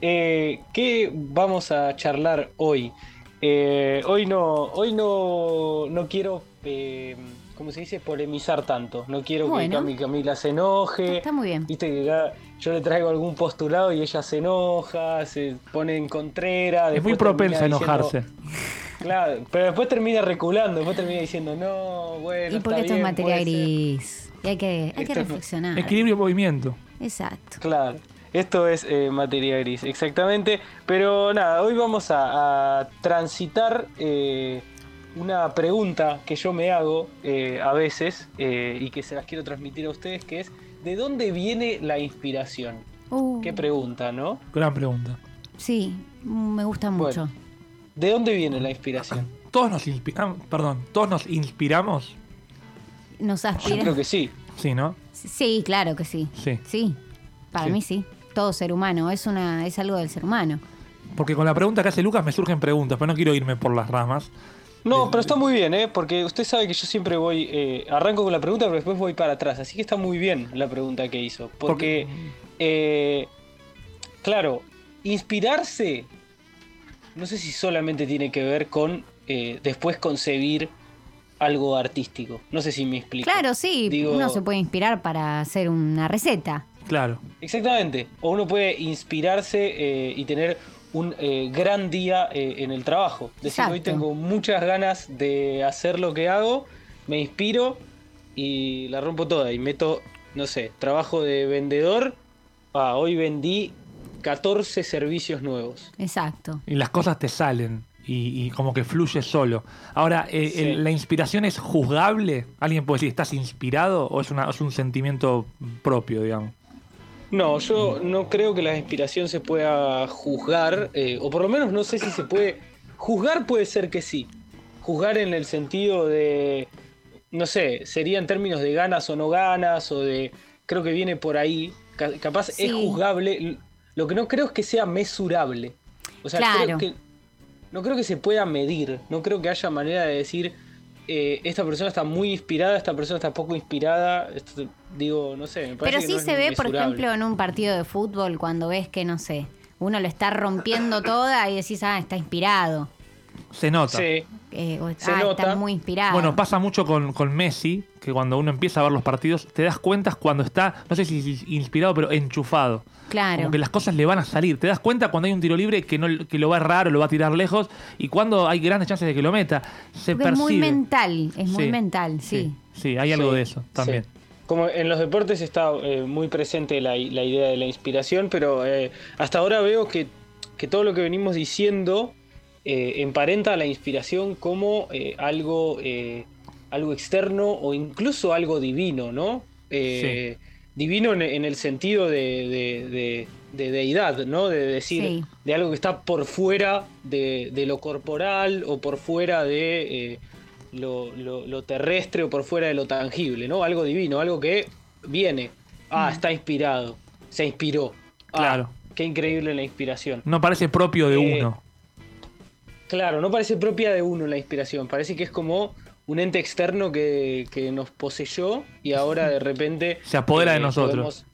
eh, ¿qué vamos a charlar hoy? Eh, hoy no, hoy no, no quiero, eh, ¿cómo se dice? Polemizar tanto. No quiero Bueno. que Cami Camila se enoje. Está muy bien. Viste que yo le traigo algún postulado y ella se enoja, se pone en contrera. Es muy propensa a diciendo- enojarse. Claro, pero después termina reculando, después termina diciendo, no, bueno. y porque está esto es bien, materia puede ser". gris. Y hay que, hay que reflexionar. Equilibrio y movimiento. Exacto. Claro, esto es eh, materia gris, exactamente. Pero nada, hoy vamos a, a transitar eh, una pregunta que yo me hago eh, a veces eh, y que se las quiero transmitir a ustedes, que es, ¿de dónde viene la inspiración? Uh, Qué pregunta, ¿no? Gran pregunta. sí, me gusta Bueno. ¿De dónde viene la inspiración? Todos nos inspiramos, perdón, todos nos inspiramos, Nos Yo aspira. creo que sí. sí, ¿no? Sí, claro que sí. Sí. Sí, para Sí. mí sí. Todo ser humano, es una es algo del ser humano. Porque con la pregunta que hace Lucas me surgen preguntas, pero no quiero irme por las ramas. No, pero está muy bien, ¿eh? Porque usted sabe que yo siempre voy, eh, arranco con la pregunta, pero después voy para atrás. Así que está muy bien la pregunta que hizo. Porque, eh, claro, inspirarse, no sé si solamente tiene que ver con eh, después concebir algo artístico. No sé si me explico. Claro, sí, Digo- uno se puede inspirar para hacer una receta. Claro. Exactamente. O uno puede inspirarse eh, y tener un eh, gran día eh, en el trabajo. Decir, hoy tengo muchas ganas de hacer lo que hago, me inspiro y la rompo toda. Y meto, no sé, trabajo de vendedor. Ah, hoy vendí 14 servicios nuevos. Exacto. Y las cosas te salen y, y como que fluye solo. Ahora, eh, Sí. el- ¿la inspiración es juzgable? ¿Alguien puede decir, estás inspirado o es, una, es un sentimiento propio, digamos? No, yo no creo que la inspiración se pueda juzgar, eh, o por lo menos no sé si se puede. Juzgar puede ser que sí. Juzgar en el sentido de. No sé, sería en términos de ganas o no ganas, o de. Creo que viene por ahí. Ca- Capaz Sí. es juzgable. Lo que no creo es que sea mesurable. O sea, Claro. creo que. No creo que se pueda medir. No creo que haya manera de decir. eh, esta persona está muy inspirada, esta persona está poco inspirada. Esto- digo, no sé. Me parece Pero que sí no se ve, por ejemplo, en un partido de fútbol, cuando ves que, no sé, uno lo está rompiendo toda y decís, ah, está inspirado. Se nota. Sí. Eh, o, Se ah, nota. está muy inspirado. Bueno, pasa mucho con, con Messi, que cuando uno empieza a ver los partidos, te das cuenta cuando está, no sé si inspirado, pero enchufado. Claro. Como que las cosas le van a salir. Te das cuenta cuando hay un tiro libre que, no, que lo va a errar o lo va a tirar lejos y cuando hay grandes chances de que lo meta. Se Porque es percibe. muy mental, es muy Sí, mental, sí. Sí, hay algo Sí, de eso también. sí. Como en los deportes está eh, muy presente la, la idea de la inspiración, pero eh, hasta ahora veo que, que todo lo que venimos diciendo eh, emparenta a la inspiración como eh, algo, eh, algo externo o incluso algo divino, ¿no? Eh, Divino en, en el sentido de, de- de- de deidad, ¿no? De decir, Sí. de algo que está por fuera de, de lo corporal o por fuera de eh, lo, lo- lo terrestre o por fuera de lo tangible, ¿no? Algo divino, algo que viene. Ah, está inspirado, se inspiró. Ah, Claro. Qué increíble la inspiración. No parece propio de Eh, uno. Claro, no parece propia de uno la inspiración, parece que es como un ente externo que, que nos poseyó y ahora de repente... eh, Se apodera de nosotros. podemos-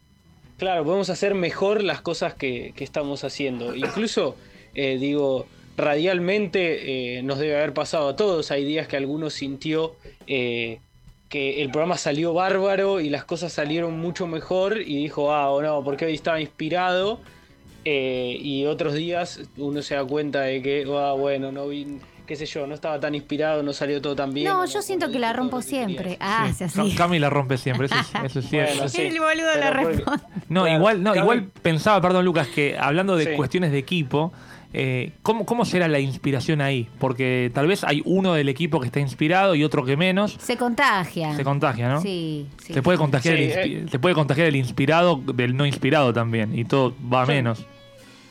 claro, podemos hacer mejor las cosas que, que estamos haciendo. Incluso, eh, digo, radialmente eh, nos debe haber pasado a todos. Hay días que alguno sintió eh, que el programa salió bárbaro y las cosas salieron mucho mejor y dijo, ah, o no, porque hoy estaba inspirado. Eh, y otros días uno se da cuenta de que, ah, bueno, no vi, qué sé yo, no estaba tan inspirado, no salió todo tan bien. No, yo siento que la rompo siempre. Ah, Sí. es así. Cami la rompe siempre, eso es, eso es cierto. Bueno, sí. El boludo Pero la porque- responde. No, Claro, igual, no, Cami- igual pensaba, perdón Lucas, que hablando de Sí. cuestiones de equipo, eh, ¿cómo, ¿cómo será la inspiración ahí? Porque tal vez hay uno del equipo que está inspirado y otro que menos. Se contagia. Se contagia, ¿no? Sí, sí. Se puede contagiar, Sí, el, eh. se puede contagiar el inspirado del no inspirado también, y todo va a menos.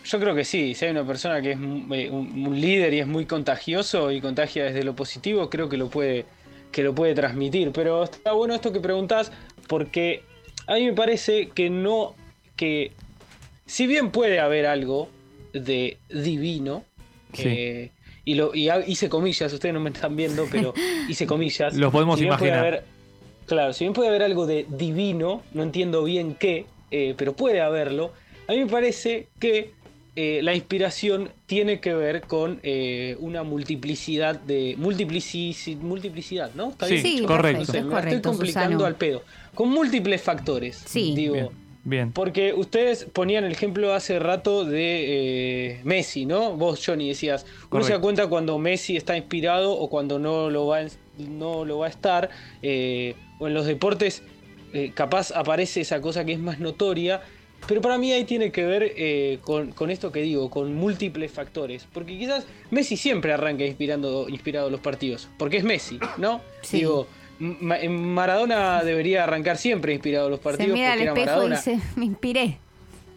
Yo creo que sí, si hay una persona que es eh, un, un líder y es muy contagioso y contagia desde lo positivo, creo que lo puede, que lo puede transmitir. Pero está bueno esto que preguntás, porque a mí me parece que no, que si bien puede haber algo de divino, Sí. eh, y lo y hice comillas, ustedes no me están viendo, pero hice comillas. Lo podemos Si imaginar. haber- claro, si bien puede haber algo de divino, no entiendo bien qué, eh, pero puede haberlo. A mí me parece que eh, la inspiración tiene que ver con eh, una multiplicidad de. Multiplici- multiplicidad, ¿no? ¿Está Sí, bien? Sí, correcto. No sé, perfecto, me la es correcto, estoy complicando Susano. al pedo. Con múltiples factores. Sí. Digo. Bien, bien. Porque ustedes ponían el ejemplo hace rato de eh, Messi, ¿no? Vos, Johnny, decías, uno se da cuenta cuando Messi está inspirado o cuando no lo va, a- no lo va a estar. eh, o en los deportes, eh, capaz aparece esa cosa que es más notoria. Pero para mí ahí tiene que ver eh, con, con esto que digo, con múltiples factores. Porque quizás Messi siempre arranca inspirando, inspirado los partidos. Porque es Messi, ¿no? Sí. Digo, Ma- en Maradona debería arrancar siempre inspirado los Se partidos. mira al porque era espejo y Maradona. dice, me inspiré.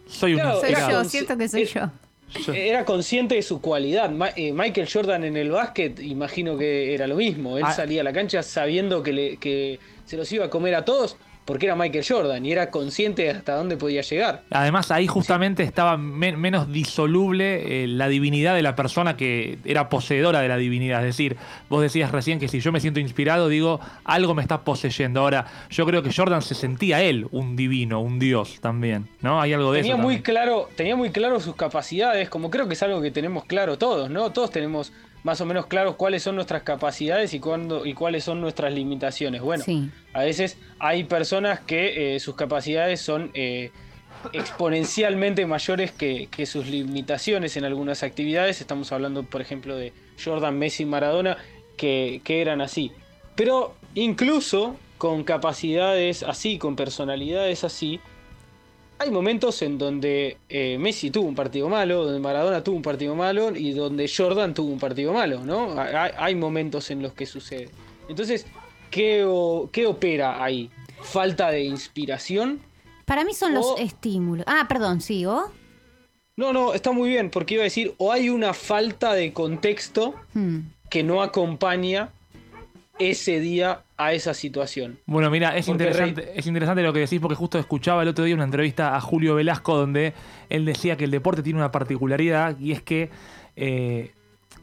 Soy un Claro, Soy yo, siento que soy era- yo. Era consciente de su cualidad. Ma- eh, Michael Jordan en el básquet, imagino que era lo mismo. Él Ah. salía a la cancha sabiendo que, le- que se los iba a comer a todos porque era Michael Jordan y era consciente de hasta dónde podía llegar. Además, ahí justamente estaba men- menos disoluble eh, la divinidad de la persona que era poseedora de la divinidad. Es decir, vos decías recién que si yo me siento inspirado, digo, algo me está poseyendo. Ahora, yo creo que Jordan se sentía él un divino, un dios también, ¿no? Hay algo de Tenía eso. muy también. claro, tenía muy claro sus capacidades, como creo que es algo que tenemos claro todos, ¿no? Todos tenemos más o menos claros cuáles son nuestras capacidades y cuándo y cuáles son nuestras limitaciones. Bueno, Sí. a veces hay personas que eh, sus capacidades son eh, exponencialmente mayores que, que sus limitaciones en algunas actividades. Estamos hablando, por ejemplo, de Jordan, Messi, Maradona, que, que eran así. Pero incluso con capacidades así, con personalidades así, hay momentos en donde eh, Messi tuvo un partido malo, donde Maradona tuvo un partido malo y donde Jordan tuvo un partido malo, ¿no? Hay, hay momentos en los que sucede. Entonces, ¿qué, o- qué opera ahí? ¿Falta de inspiración? Para mí son los estímulos. Ah, perdón, sí, ¿o? No, no, está muy bien, porque iba a decir, o hay una falta de contexto Hmm. que no acompaña ese día a esa situación. Bueno, mira, es Porque interesante, es interesante lo que decís porque justo escuchaba el otro día una entrevista a Julio Velasco donde él decía que el deporte tiene una particularidad y es que eh,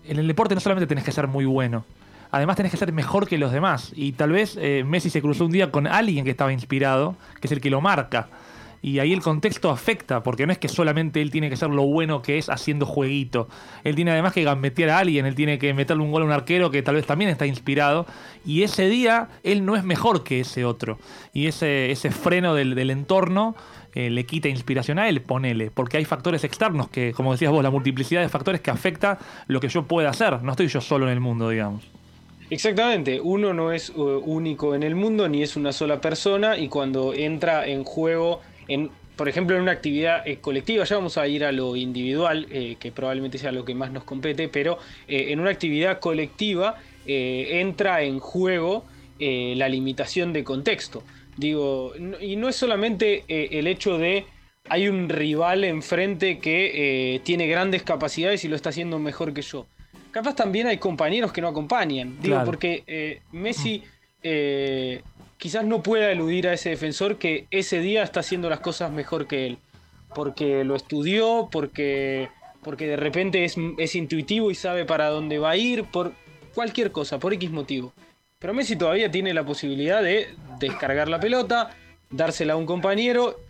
en el deporte no solamente tenés que ser muy bueno, además tenés que ser mejor que los demás. Y tal vez eh, Messi se cruzó un día con alguien que estaba inspirado, que es el que lo marca. Y ahí el contexto afecta, porque no es que solamente él tiene que ser lo bueno que es haciendo jueguito. Él tiene además que gambetear a alguien, él tiene que meterle un gol a un arquero que tal vez también está inspirado. Y ese día él no es mejor que ese otro. Y ese, ese freno del, del entorno eh, le quita inspiración a él, ponele. Porque hay factores externos que, como decías vos, la multiplicidad de factores que afecta lo que yo pueda hacer. No estoy yo solo en el mundo, digamos. Exactamente, uno no es uh, único en el mundo ni es una sola persona y cuando entra en juego, en, por ejemplo, en una actividad eh, colectiva, ya vamos a ir a lo individual, eh, que probablemente sea lo que más nos compete, pero eh, en una actividad colectiva entra en juego la limitación de contexto. Digo, no- y no es solamente el hecho de hay un rival enfrente que tiene grandes capacidades y lo está haciendo mejor que yo. Capaz también hay compañeros que no acompañan. Digo, Claro. porque Messi quizás no pueda eludir a ese defensor que ese día está haciendo las cosas mejor que él. Porque lo estudió, porque, porque de repente es, es intuitivo y sabe para dónde va a ir, por cualquier cosa, por X motivo. Pero Messi todavía tiene la posibilidad de descargar la pelota, dársela a un compañero,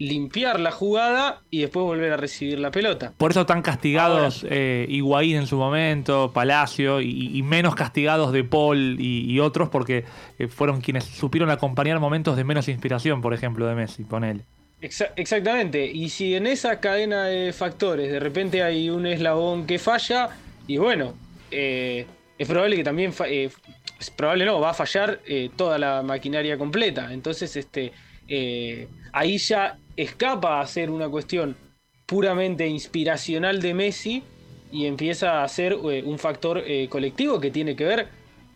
limpiar la jugada y después volver a recibir la pelota. Por eso tan castigados eh, Higuaín en su momento, Palacio, y, y menos castigados De Paul y, y otros, porque eh, fueron quienes supieron acompañar momentos de menos inspiración, por ejemplo, de Messi, ponele. Exa- exactamente, y si en esa cadena de factores de repente hay un eslabón que falla, y bueno, eh, es probable que también, es probable no, va a fallar toda la maquinaria completa. Entonces, este, eh, ahí ya escapa a ser una cuestión puramente inspiracional de Messi y empieza a ser eh, un factor eh, colectivo que tiene que ver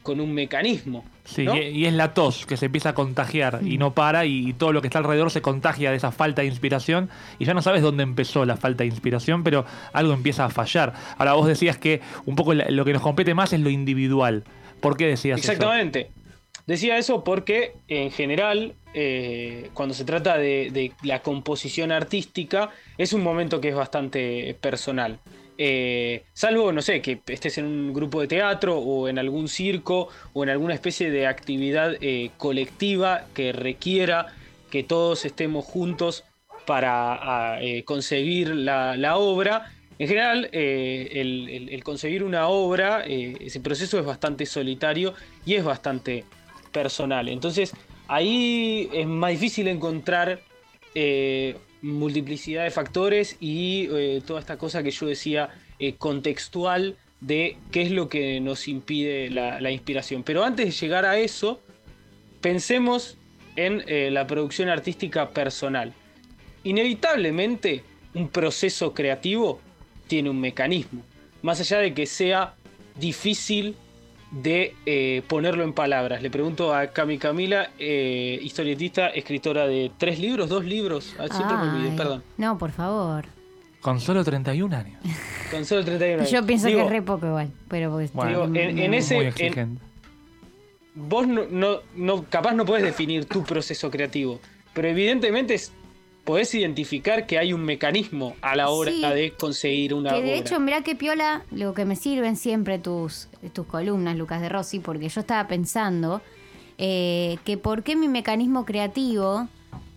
con un mecanismo. Sí, ¿no? y, es la tos que se empieza a contagiar y no para, y, y todo lo que está alrededor se contagia de esa falta de inspiración, y ya no sabes dónde empezó la falta de inspiración, pero algo empieza a fallar. Ahora vos decías que un poco lo que nos compete más es lo individual. ¿Por qué decías eso? Exactamente. Decía eso porque en general, eh, cuando se trata de, la composición artística, es un momento que es bastante personal. Eh, salvo, no sé, que estés en un grupo de teatro o en algún circo o en alguna especie de actividad eh, colectiva que requiera que todos estemos juntos para concebir la, obra. En general, el, el- una obra, ese proceso es bastante solitario y es bastante personal. Entonces, ahí es más difícil encontrar eh, multiplicidad de factores y eh, toda esta cosa que yo decía eh, contextual de qué es lo que nos impide la, inspiración. Pero antes de llegar a eso, pensemos en la producción artística personal. Inevitablemente, un proceso creativo tiene un mecanismo. Más allá de que sea difícil de eh, ponerlo en palabras. Le pregunto a Cami Camila, eh, historietista, escritora de tres libros, dos libros. Ah, siempre me olvidé, Ay, perdón. No, por favor. Con solo 31 años. Con solo 31 años. Yo pienso Digo, que es re poco igual, pero porque Bueno, Digo, en- en ese- Muy en- exigente. vos no, no, no- capaz no podés definir tu proceso creativo, pero evidentemente es- podés identificar que hay un mecanismo a la hora Sí. de conseguir una Que de obra. hecho, mirá qué piola lo que me sirven siempre tus, tus columnas, Lucas de Rossi, porque yo estaba pensando eh, que por qué mi mecanismo creativo,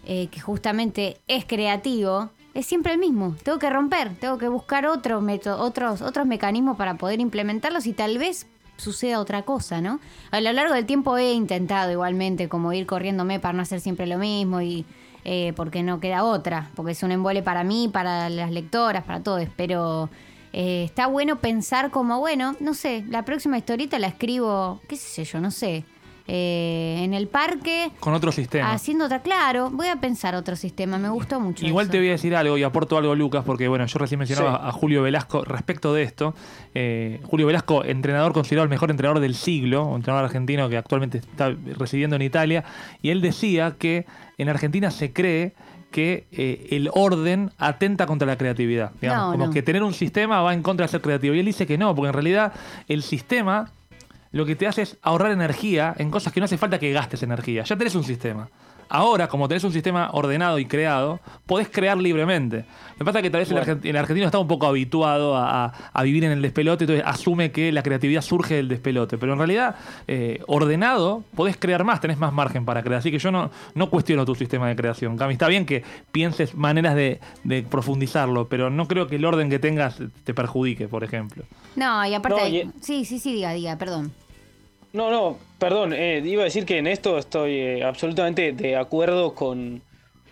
eh, que justamente es creativo, es siempre el mismo. Tengo que romper, tengo que buscar otro método, otros, otros mecanismos para poder implementarlos y tal vez suceda otra cosa, ¿no? A lo largo del tiempo he intentado igualmente como ir corriéndome para no hacer siempre lo mismo y eh, porque no queda otra, porque es un embole para mí, para las lectoras, para todos, pero eh, está bueno pensar como, bueno, no sé, la próxima historieta la escribo, qué sé yo, no sé, eh, en el parque, Con otro sistema. haciendo otra, claro, voy a pensar otro sistema, me gustó mucho. Igual eso. te voy a decir algo y aporto algo, Lucas, porque bueno, yo recién mencionaba Sí. a Julio Velasco respecto de esto. Eh, Julio Velasco, entrenador considerado el mejor entrenador del siglo, un entrenador argentino que actualmente está residiendo en Italia, y él decía que en Argentina se cree que eh, el orden atenta contra la creatividad. Digamos, No, como no. que tener un sistema va en contra de ser creativo. Y él dice que no, porque en realidad el sistema lo que te hace es ahorrar energía en cosas que no hace falta que gastes energía. Ya tenés un sistema. Ahora, como tenés un sistema ordenado y creado, podés crear libremente. Lo que pasa es que tal vez el, Bueno. argent- el argentino está un poco habituado a, a- a vivir en el despelote, entonces asume que la creatividad surge del despelote. Pero en realidad, eh, ordenado, podés crear más, tenés más margen para crear. Así que yo no, no cuestiono tu sistema de creación. Cami, está bien que pienses maneras de, de profundizarlo, pero no creo que el orden que tengas te perjudique, por ejemplo. No, y aparte. No, y- Sí, sí, sí, diga, diga, perdón. No, no, perdón, eh, iba a decir que en esto estoy eh, absolutamente de acuerdo con,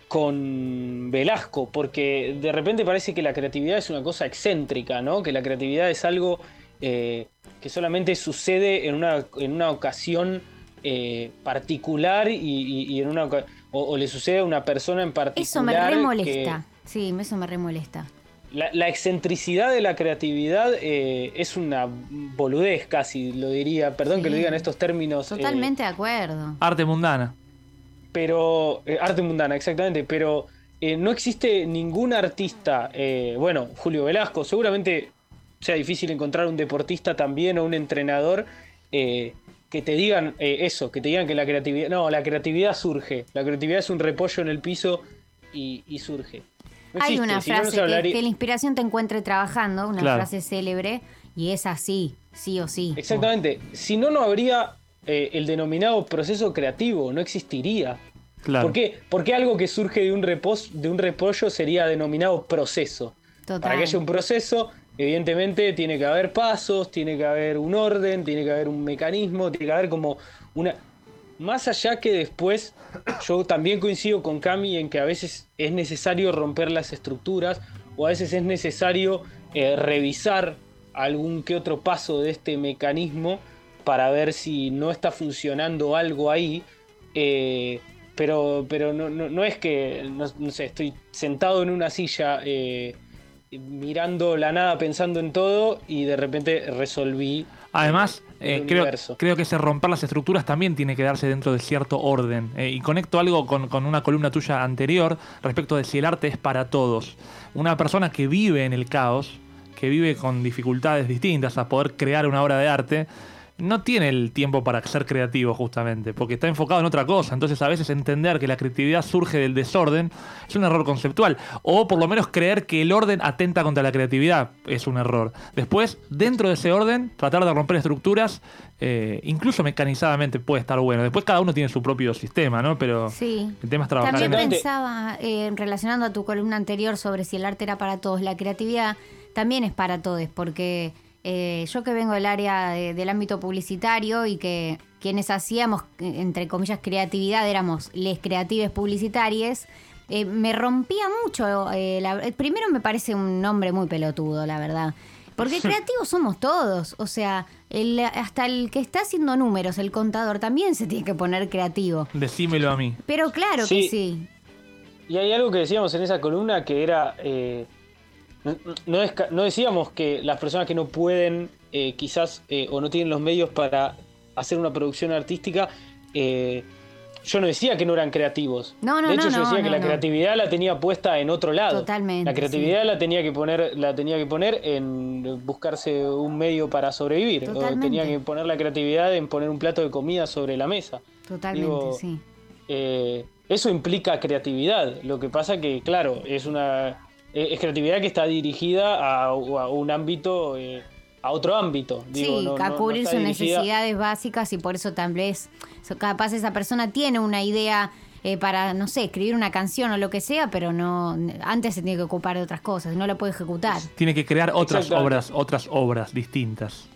con Velasco, porque de repente parece que la creatividad es una cosa excéntrica, ¿no? Que la creatividad es algo eh, que solamente sucede en una, en una ocasión eh, particular y, y- y en una o, o le sucede a una persona en particular. Eso me que- remolesta. Sí, eso me remolesta. La, la excentricidad de la creatividad eh, es una boludez casi, lo diría. Perdón que lo Sí. diga en estos términos. eh, Totalmente de acuerdo. Arte mundana. pero eh, arte mundana, exactamente, pero eh, no existe ningún artista, eh, bueno, Julio Velasco, seguramente sea difícil encontrar un deportista también o un entrenador eh, que te digan eh, eso, que te digan que la creatividad, no, la creatividad surge, la creatividad es un repollo en el piso y, y surge. Hay una si no, no frase se que, la inspiración te encuentre trabajando, una Claro. frase célebre, y es así, sí o sí. Exactamente, si no, no habría eh, el denominado proceso creativo, no existiría. Claro. ¿Por qué? Porque algo que surge de un, repos, de un repollo sería denominado proceso. Total. Para que haya un proceso, evidentemente tiene que haber pasos, tiene que haber un orden, tiene que haber un mecanismo, tiene que haber como una... Más allá que después, yo también coincido con Cami en que a veces es necesario romper las estructuras o a veces es necesario eh, revisar algún que otro paso de este mecanismo para ver si no está funcionando algo ahí. eh, pero pero no, no- no es que, no, sé, estoy sentado en una silla eh, mirando la nada, pensando en todo y de repente resolví. Además, eh, creo que ese romper las estructuras también tiene que darse dentro de cierto orden. Eh, y conecto algo con, con una columna tuya anterior respecto de si el arte es para todos. Una persona que vive en el caos, que vive con dificultades distintas a poder crear una obra de arte, no tiene el tiempo para ser creativo justamente, porque está enfocado en otra cosa. Entonces a veces entender que la creatividad surge del desorden es un error conceptual. O por lo menos creer que el orden atenta contra la creatividad es un error. Después, dentro de ese orden, tratar de romper estructuras, eh, incluso mecanizadamente puede estar bueno. Después cada uno tiene su propio sistema, ¿no? Pero Sí. el tema es trabajar También en pensaba, eh, relacionando a tu columna anterior sobre si el arte era para todos, la creatividad también es para todos, porque eh, yo que vengo del área de- del ámbito publicitario y que quienes hacíamos, entre comillas, creatividad, éramos les creatives publicitarias, eh, me rompía mucho. eh, la- eh, primero me parece un nombre muy pelotudo, la verdad. Porque creativos somos todos. O sea, el- hasta el que está haciendo números, el contador, también se tiene que poner creativo. Decímelo a mí. Pero claro que Sí. sí. Y hay algo que decíamos en esa columna que era. eh, no, no es ca- no decíamos que las personas que no pueden, eh, quizás, eh, o no tienen los medios para hacer una producción artística, eh, yo no decía que no eran creativos. No, no, de hecho, no, yo decía que la creatividad la tenía puesta en otro lado. Totalmente, La creatividad la tenía que poner, la tenía que poner en buscarse un medio para sobrevivir. O tenía que poner la creatividad en poner un plato de comida sobre la mesa. Totalmente, Digo, sí. eh, eso implica creatividad. Lo que pasa que, claro, es una eh, es creatividad que está dirigida a, a un ámbito, eh, a otro ámbito. Digo, sí, no- a no- no cubrir sus dirigida- necesidades básicas y por eso tal vez capaz esa persona tiene una idea eh, para, no sé, escribir una canción o lo que sea, pero no antes se tiene que ocupar de otras cosas, no la puede ejecutar. Tiene que crear otras obras, otras obras distintas.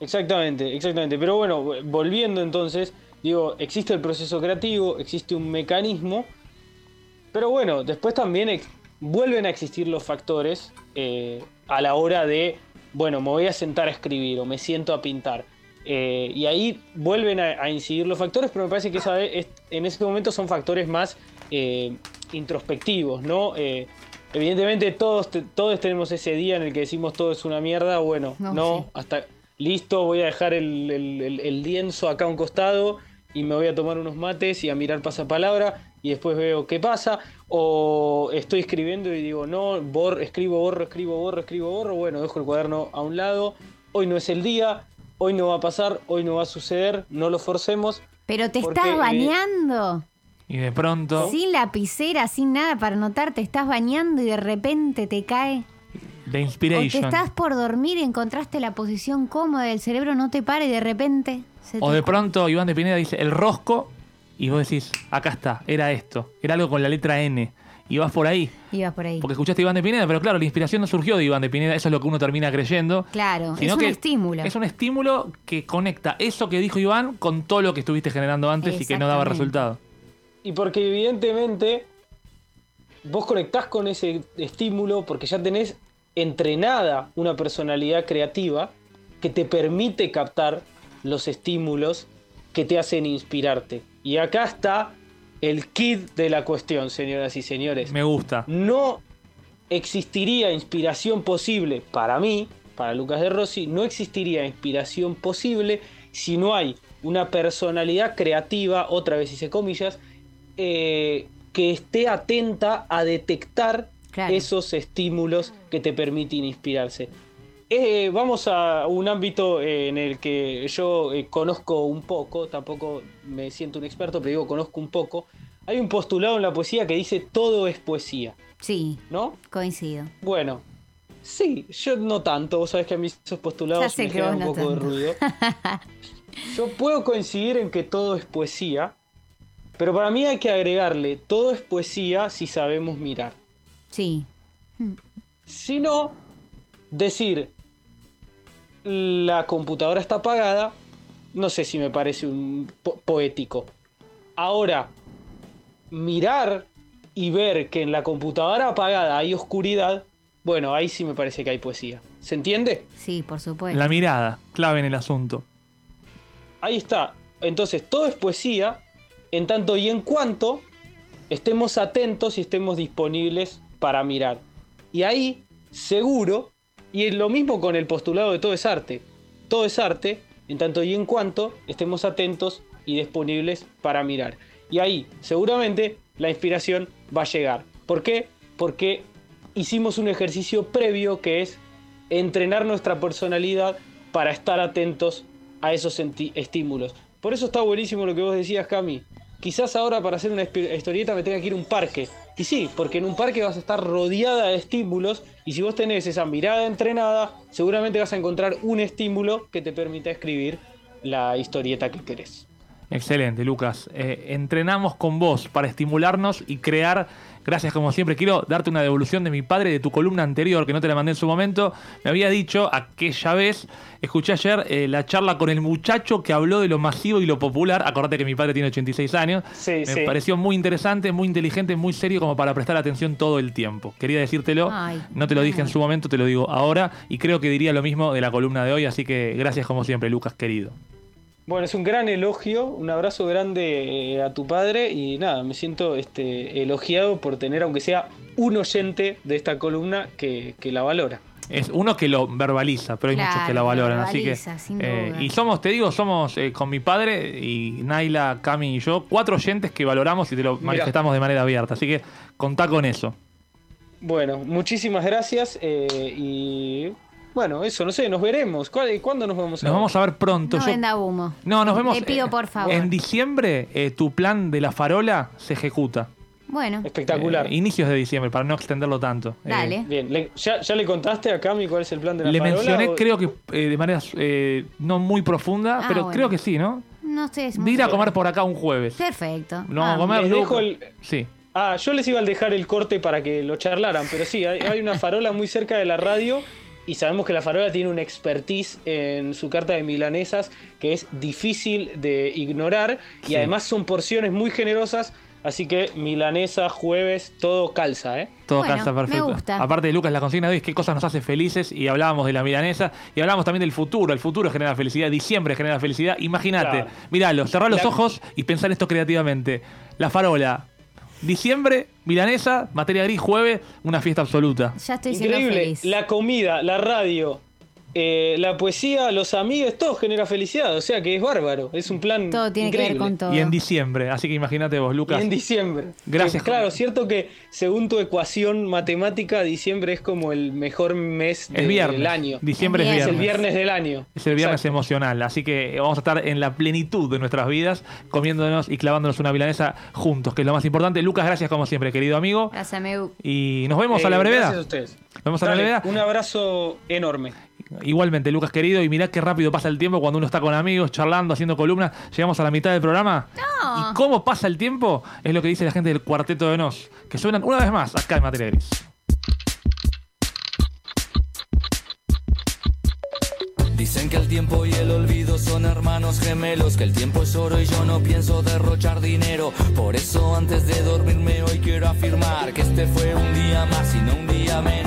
Exactamente, exactamente. Pero bueno, volviendo entonces, digo, existe el proceso creativo, existe un mecanismo, pero bueno, después también vuelven a existir los factores eh, a la hora de, bueno, me voy a sentar a escribir o me siento a pintar. Eh, y ahí vuelven a, a incidir los factores, pero me parece que esa vez es- en ese momento son factores más eh, introspectivos, ¿no? Evidentemente todos, todos tenemos ese día en el que decimos todo es una mierda, bueno, No, no, sí. hasta listo, voy a dejar el, el- el- el lienzo acá a un costado y me voy a tomar unos mates y a mirar pasapalabra. Y después veo qué pasa, o estoy escribiendo y digo, no, borro, escribo, borro, escribo, borro, escribo, borro, bueno, dejo el cuaderno a un lado, hoy no es el día, hoy no va a pasar, hoy no va a suceder, no lo forcemos. Pero te Porque, estás eh, bañando. Y de pronto, Sin lapicera, sin nada para anotar, te estás bañando y de repente te cae. de O te inspiration. estás por dormir y encontraste la posición cómoda, el cerebro no te para y de repente se O te- de pronto Iván de Pineda dice el rosco y vos decís, acá está, era esto. Era algo con la letra N. Y vas por ahí. ibas por ahí. Porque escuchaste a Iván de Pineda, pero claro, la inspiración no surgió de Iván de Pineda, eso es lo que uno termina creyendo. Claro, sino es un que estímulo. Es un estímulo que conecta eso que dijo Iván con todo lo que estuviste generando antes y que no daba resultado. Y porque evidentemente vos conectás con ese estímulo porque ya tenés entrenada una personalidad creativa que te permite captar los estímulos que te hacen inspirarte. Y acá está el kit de la cuestión, señoras y señores. Me gusta. No existiría inspiración posible para mí, para Lucas de Rossi, no existiría inspiración posible si no hay una personalidad creativa, otra vez hice comillas, eh, que esté atenta a detectar Claro. esos estímulos que te permiten inspirarse. Eh, vamos a un ámbito eh, en el que yo eh, conozco un poco, tampoco me siento un experto, pero digo conozco un poco. Hay un postulado en la poesía que dice todo es poesía, Sí, ¿no? coincido. Bueno, sí, yo no tanto, vos sabés que a mí esos postulados me generan un no poco de ruido. Yo puedo coincidir en que todo es poesía, pero para mí hay que agregarle todo es poesía si sabemos mirar. Sí, Si no, decir la computadora está apagada, no sé si me parece un po- poético. Ahora, mirar y ver que en la computadora apagada hay oscuridad, bueno, ahí sí me parece que hay poesía. ¿Se entiende? sí, por supuesto. La mirada, clave en el asunto. Ahí está. Entonces, todo es poesía en tanto y en cuanto estemos atentos y estemos disponibles para mirar. Y ahí, seguro, y es lo mismo con el postulado de todo es arte. Todo es arte en tanto y en cuanto estemos atentos y disponibles para mirar. Y ahí, seguramente, la inspiración va a llegar. ¿Por qué? Porque hicimos un ejercicio previo que es entrenar nuestra personalidad para estar atentos a esos estímulos. Por eso está buenísimo lo que vos decías, Cami. Quizás ahora para hacer una historieta me tenga que ir a un parque. Y sí, porque en un parque vas a estar rodeada de estímulos y si vos tenés esa mirada entrenada, seguramente vas a encontrar un estímulo que te permita escribir la historieta que querés. Excelente, Lucas. Eh, entrenamos con vos para estimularnos y crear. Gracias, como siempre. Quiero darte una devolución de mi padre de tu columna anterior, que no te la mandé en su momento. Me había dicho aquella vez, escuché ayer eh, la charla con el muchacho que habló de lo masivo y lo popular. Acordate que mi padre tiene 86 años. Sí, Me sí. pareció muy interesante, muy inteligente, muy serio, como para prestar atención todo el tiempo. Quería decírtelo. Ay, no te lo dije en su momento, te lo digo ahora. Y creo que diría lo mismo de la columna de hoy. Así que gracias, como siempre, Lucas, querido. Bueno, es un gran elogio, un abrazo grande eh, a tu padre y nada, me siento este, elogiado por tener, aunque sea un oyente de esta columna que, que la valora. Es uno que lo verbaliza, pero hay Claro, muchos que la lo valoran. Así que. eh, y somos, te digo, somos eh, con mi padre y Naila, Cami y yo, cuatro oyentes que valoramos y te lo Mirá. manifestamos de manera abierta. Así que contá con eso. Bueno, muchísimas gracias eh, y bueno, eso, no sé, nos veremos. ¿Cuál- ¿Cuándo nos vamos a Nos ver? vamos a ver pronto. No Yo- venda humo. no, nos vemos. Le pido eh, por favor. En diciembre, eh, tu plan de la farola se ejecuta. Bueno, Espectacular. Eh, inicios de diciembre, para no extenderlo tanto. Eh, dale. Bien, le- ¿ya, ya le contaste a Cami cuál es el plan de la le farola, mencioné, o- creo que eh, de manera eh, no muy profunda, Ah, pero bueno. creo que sí, ¿no? No sé. es De muy ir a comer por acá un jueves. Perfecto. No, Ah, a comer les Luca. dejo el- Sí. Ah, yo les iba a dejar el corte para que lo charlaran, pero sí, hay, hay una farola muy cerca de la radio y sabemos que la farola tiene una expertise en su carta de milanesas que es difícil de ignorar y además son porciones muy generosas, así que milanesa, jueves, todo calza, ¿eh? Todo Bueno, calza me perfecto. gusta. Aparte de Lucas, la consigna de hoy es qué cosas nos hace felices y hablábamos de la milanesa y hablábamos también del futuro. El futuro genera felicidad, diciembre genera felicidad. Imagínate, Claro. miralo, cerrar los La- ojos y pensar esto creativamente. La farola, diciembre, milanesa, materia gris, jueves, una fiesta absoluta. Ya estoy siendo Increíble, feliz. la comida, la radio, eh, la poesía, los amigos, todo genera felicidad. O sea que es bárbaro. Es un plan. Todo tiene que ver increíble. con todo. Y en diciembre, así que imagínate vos, Y Lucas. en diciembre. Gracias. Que, claro, cierto que según tu ecuación matemática, diciembre es como el mejor mes Es viernes. del año. Diciembre es Es Es viernes. el viernes del año. Es el viernes Exacto. emocional, así que vamos a estar en la plenitud de nuestras vidas, comiéndonos y clavándonos una milanesa juntos, que es lo más importante. Lucas, gracias como siempre, querido amigo. Gracias, Meu. Y nos vemos a Eh, la brevedad. Gracias a ustedes. Nos vemos a la brevedad. Un abrazo enorme. Igualmente, Lucas querido, y mirá qué rápido pasa el tiempo cuando uno está con amigos, charlando, haciendo columnas. Llegamos a la mitad del programa. No. ¿Y cómo pasa el tiempo? Es lo que dice la gente del Cuarteto de Nos, que suenan una vez más acá en Materia Gris. Dicen que el tiempo y el olvido son hermanos gemelos, que el tiempo es oro y yo no pienso derrochar dinero. Por eso antes de dormirme hoy quiero afirmar que este fue un día más y no un día menos.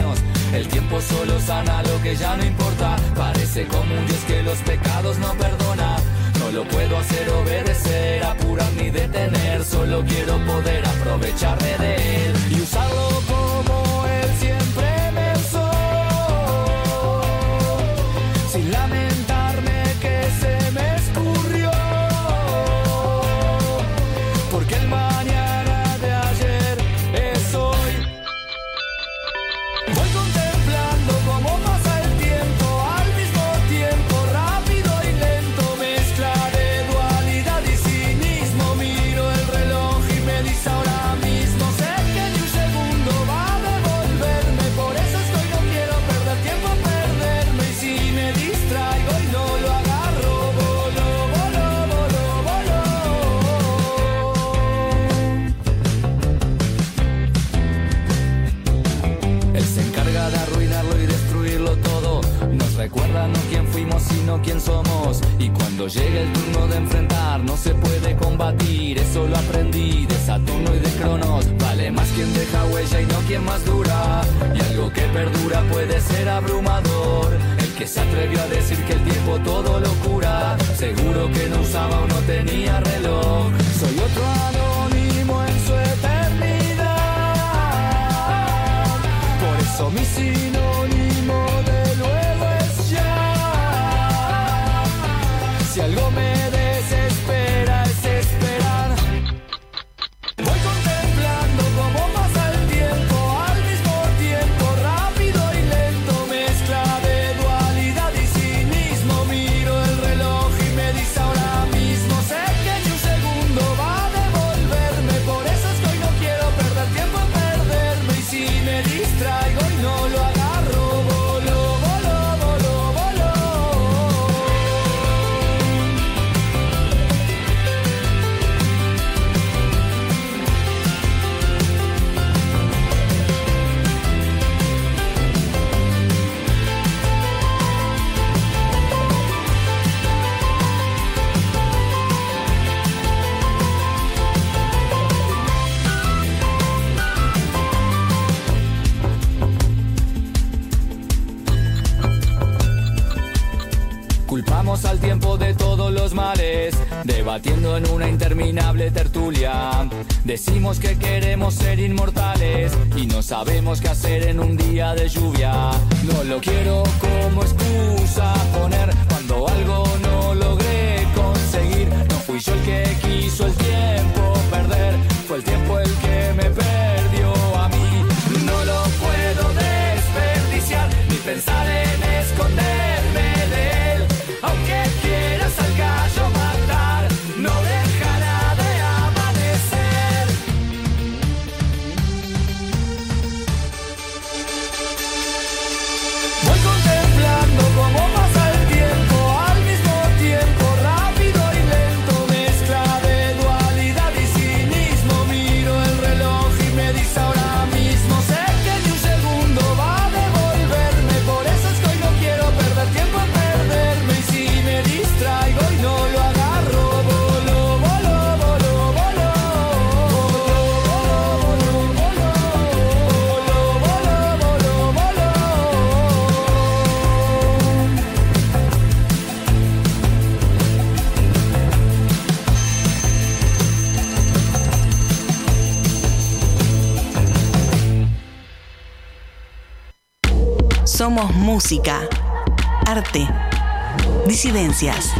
El tiempo solo sana lo que ya no importa. Parece como un Dios que los pecados no perdona. No lo puedo hacer obedecer, apurar ni detener. Solo quiero poder aprovecharme de él y usarlo sino quién somos. Y cuando llegue el turno de enfrentar, no se puede combatir. Eso lo aprendí de Saturno y de Cronos. Vale más quien deja huella y no quien más dura. Y algo que perdura puede ser abrumador. El que se atrevió a decir que el tiempo todo lo cura. Seguro que no usaba o no tenía reloj. Soy otro anónimo en su eternidad. Por eso mi sinónimo tiempo de todos los males, debatiendo en una interminable tertulia. Decimos que queremos ser inmortales y no sabemos qué hacer en un día de lluvia. No lo quiero como excusa poner cuando algo no logré conseguir. No fui yo el que quiso el tiempo música. arte, disidencias.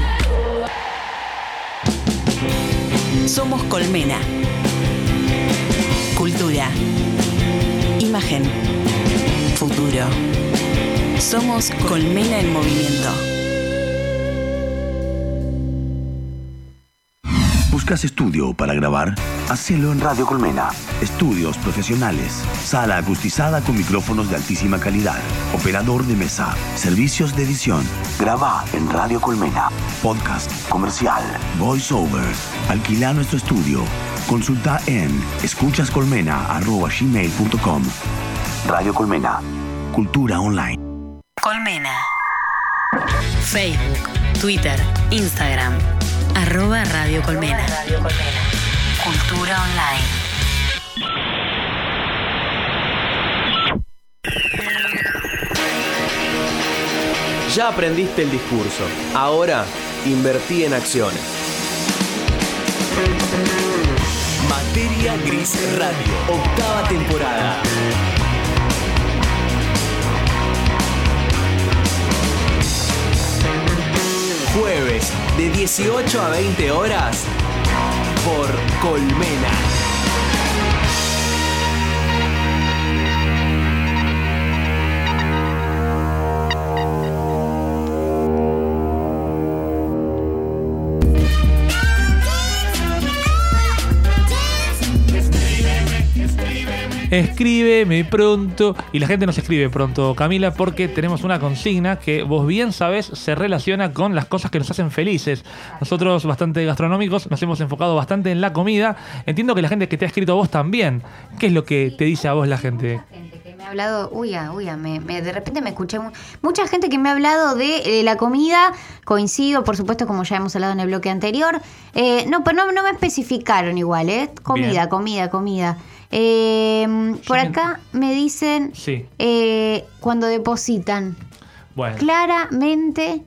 Somos Colmena. Cultura. Imagen. Futuro. Somos Colmena en movimiento. ¿Buscas estudio para grabar? Hacelo en Radio Colmena. Estudios profesionales. Sala acustizada con micrófonos de altísima calidad. Operador de mesa. Servicios de edición. Graba en Radio Colmena. Podcast. Comercial. Voice over. Alquila nuestro estudio. Consulta en escuchascolmena.gmail.com Radio Colmena. Cultura online. Colmena. Facebook, Twitter, Instagram. Arroba Radio Colmena. Cultura online. Ya aprendiste el discurso. Ahora invertí en acciones. Materia Gris Radio, octava temporada. Jueves de 18 a 20 horas por Colmena. Escríbeme pronto. Y la gente nos escribe pronto, Camila, porque tenemos una consigna que vos bien sabés se relaciona con las cosas que nos hacen felices. Nosotros, bastante gastronómicos, nos hemos enfocado bastante en la comida. Entiendo que la gente que te ha escrito a vos también. ¿Qué es lo que te dice a vos la gente? me ha hablado, uy, ah, uy, ah, me, me- de repente me escuché mu- mucha gente que me ha hablado de eh, la comida, coincido, por supuesto, como ya hemos hablado en el bloque anterior. Eh, no, pero no, no me especificaron igual, ¿eh? Comida, Bien. comida, comida. Eh, por acá me dicen Sí. eh, cuando depositan. Bueno. Claramente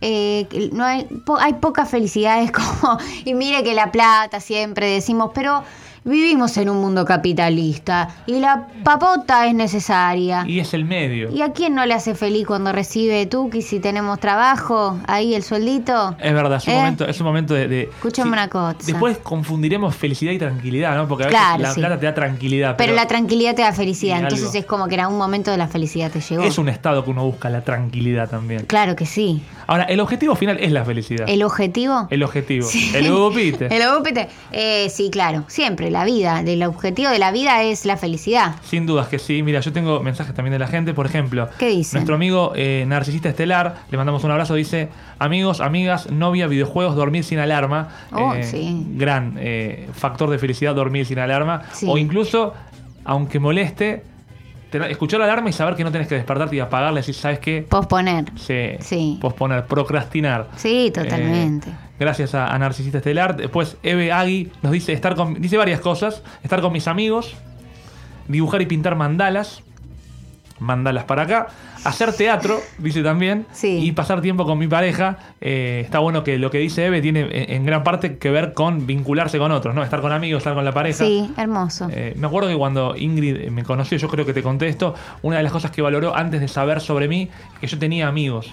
eh, no hay, po- hay pocas felicidades como, y mire que la plata siempre decimos, pero vivimos en un mundo capitalista y la papota es necesaria. Y es el medio. ¿Y a quién no le hace feliz cuando recibe Tuki si tenemos trabajo? Ahí el sueldito. Es verdad, es un ¿Eh? momento, es un momento de. de- Escúchame una cosa. Después confundiremos felicidad y tranquilidad, ¿no? Porque a veces Claro, la sí. plata te da tranquilidad. Pero la tranquilidad te da felicidad, entonces algo. es como que en algún momento de la felicidad te llegó. es un estado que uno busca, la tranquilidad también. Claro que sí. Ahora, el objetivo final es la felicidad. ¿El objetivo? El objetivo. Sí. El upite. El upite. Eh, sí, claro. Siempre la vida. El objetivo de la vida es la felicidad. Sin dudas que sí. Mira, yo tengo mensajes también de la gente. Por ejemplo, ¿Qué nuestro amigo eh, Narcisista Estelar, le mandamos un abrazo, dice, amigos, amigas, novia, videojuegos, dormir sin alarma. Oh, Eh, sí. Gran eh, factor de felicidad, dormir sin alarma. Sí. O incluso, aunque moleste, escuchar la alarma y saber que no tenés que despertarte y apagarla decir, ¿sabes qué? Posponer. Sí. Sí. Posponer, procrastinar. Sí, totalmente. Eh, gracias a, a Narcisista Estelar. Después Eve Agui nos dice estar con. Dice varias cosas. Estar con mis amigos. Dibujar y pintar mandalas. Mandalas para acá. Hacer teatro, dice también. Y pasar tiempo con mi pareja. Eh, está bueno que lo que dice Eve tiene en, gran parte que ver con vincularse con otros, ¿no? Estar con amigos, estar con la pareja. Sí, hermoso. Eh, me acuerdo que cuando Ingrid me conoció, yo creo que te conté esto, una de las cosas que valoró antes de saber sobre mí, que yo tenía amigos.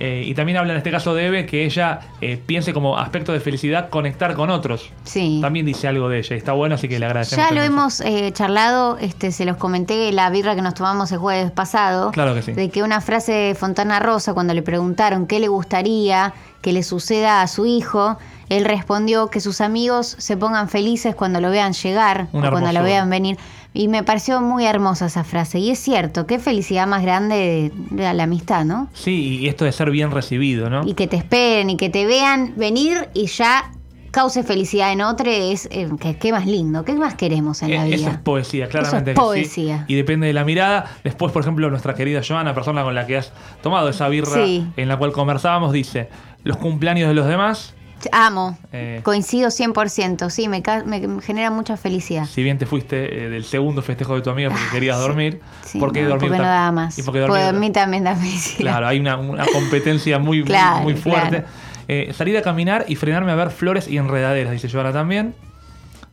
Eh, y también habla en este caso de Eve que ella eh, piense como aspecto de felicidad conectar con otros. Sí. También dice algo de ella y está bueno, así que le agradecemos. Ya lo hemos eh, charlado, este, se los comenté la birra que nos tomamos el jueves pasado. Claro que sí. De que una frase de Fontana Rosa, cuando le preguntaron qué le gustaría que le suceda a su hijo, él respondió que sus amigos se pongan felices cuando lo vean llegar Una o cuando lo vean venir. Y me pareció muy hermosa esa frase. Y es cierto, qué felicidad más grande de, la amistad, ¿no? Sí, y esto de ser bien recibido, ¿no? Y que te esperen y que te vean venir y ya cause felicidad en otro es eh, que, qué más lindo, qué más queremos en la Eh, vida. Eso es poesía, claramente. Eso es que sí. poesía. Y depende de la mirada. Después, por ejemplo, nuestra querida Joana, persona con la que has tomado esa birra Sí. en la cual conversábamos, dice: Los cumpleaños de los demás, Amo. eh, Coincido 100%, sí, me, me- genera mucha felicidad. si bien te fuiste eh, del segundo festejo de tu amiga porque querías dormir, Ah, Sí, ¿por qué no, dormir porque no daba más. Y porque Porque dormir- a mí también da felicidad. Claro, hay una, una competencia muy, muy- Claro, muy, fuerte. claro. Eh, salir a caminar y frenarme a ver flores y enredaderas, dice Joana también.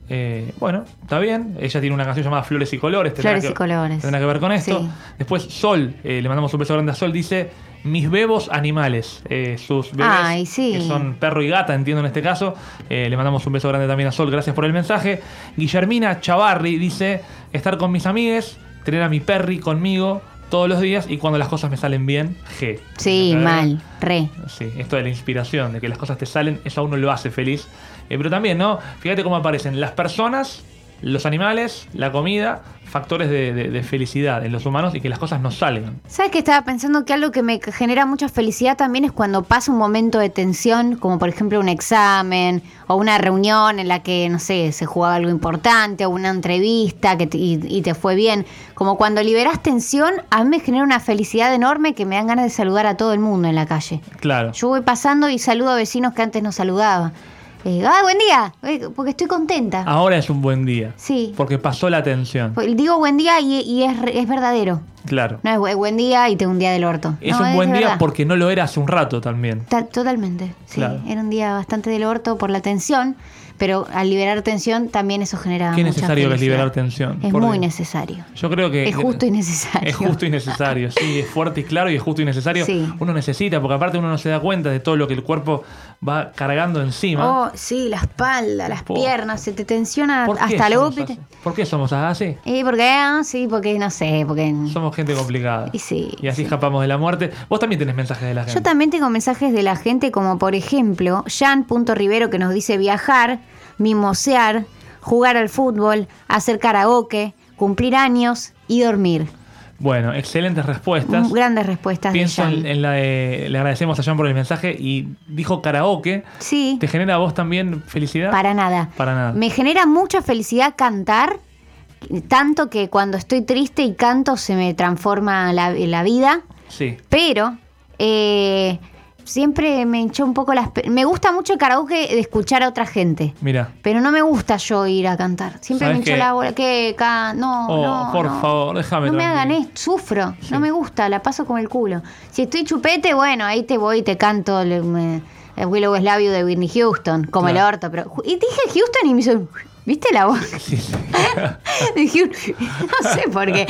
Eh, bueno, está bien. Ella tiene una canción llamada Flores y Colores. Flores que- y colores. Tendrá que ver con esto. Sí. Después Sol, eh, le mandamos un beso grande a Sol, dice mis bebos animales, eh, sus bebés, Ay, sí. que son perro y gata, entiendo en este caso. Eh, le mandamos un beso grande también a Sol, gracias por el mensaje. Guillermina Chavarri dice, estar con mis amigues, tener a mi perri conmigo todos los días y cuando las cosas me salen bien, G. Sí, mal, re. Sí, esto de la inspiración, de que las cosas te salen, eso a uno lo hace feliz. Eh, pero también, ¿no? Fíjate cómo aparecen las personas, los animales, la comida, factores de, de- de felicidad en los humanos y que las cosas nos salgan. ¿Sabes que estaba pensando que algo que me genera mucha felicidad también es cuando pasa un momento de tensión, como por ejemplo un examen o una reunión en la que, no sé, se jugaba algo importante o una entrevista que te- y, y te fue bien? Como cuando liberas tensión, a mí me genera una felicidad enorme que me dan ganas de saludar a todo el mundo en la calle. Claro. Yo voy pasando y saludo a vecinos que antes no saludaba. Eh, ¡Ah, buen día! Eh, Porque estoy contenta. Ahora es un buen día. Sí. Porque pasó la tensión. Pues Digo buen día y, y es, es verdadero. Claro. No es bu- buen día y tengo un día del orto. Es No, un buen día verdad. porque no lo era hace un rato también. Ta- Totalmente, sí. Claro. Era un día bastante del orto por la tensión, pero al liberar tensión también eso genera Qué mucha necesario que es liberar tensión. Es Porque muy necesario. Yo creo que. Es justo y necesario. Es justo y necesario, sí, es fuerte y claro y es justo y necesario. Sí. Uno necesita, porque aparte uno no se da cuenta de todo lo que el cuerpo va cargando encima. Oh, sí, la espalda, las piernas, se te tensiona ¿Por qué hasta el ópite. ¿Por qué somos así? ¿Y por qué? Ah, Sí, porque no sé, porque... Somos gente complicada. Y sí. Y así escapamos de la muerte. Vos también tenés mensajes de la gente. Yo también tengo mensajes de la gente como por ejemplo Jan.rivero que nos dice viajar, mimosear, jugar al fútbol, hacer karaoke, cumplir años y dormir. Bueno, excelentes respuestas. Mm, Grandes respuestas Pienso de en, la de. Le agradecemos a Jan por el mensaje y dijo karaoke. Sí, ¿Te genera a vos también felicidad? para nada. Para nada. Me genera mucha felicidad cantar, tanto que cuando estoy triste y canto se me transforma la, la vida, Sí. pero eh, siempre me hinchó un poco las... Me gusta mucho el karaoke de escuchar a otra gente. Mira. Pero no me gusta yo ir a cantar. Siempre me ¿Sabes hinchó la bola. Que ca- no, Oh, no, por no. favor, déjame No me hagan esto, sufro. No me gusta, la paso como el culo. Si estoy chupete, bueno, ahí te voy y te canto le- me- el Willow You de Whitney Houston, como Claro. el orto. Pero, y dije Houston y me hizo. ¿Viste la voz? Dije, no sé por qué.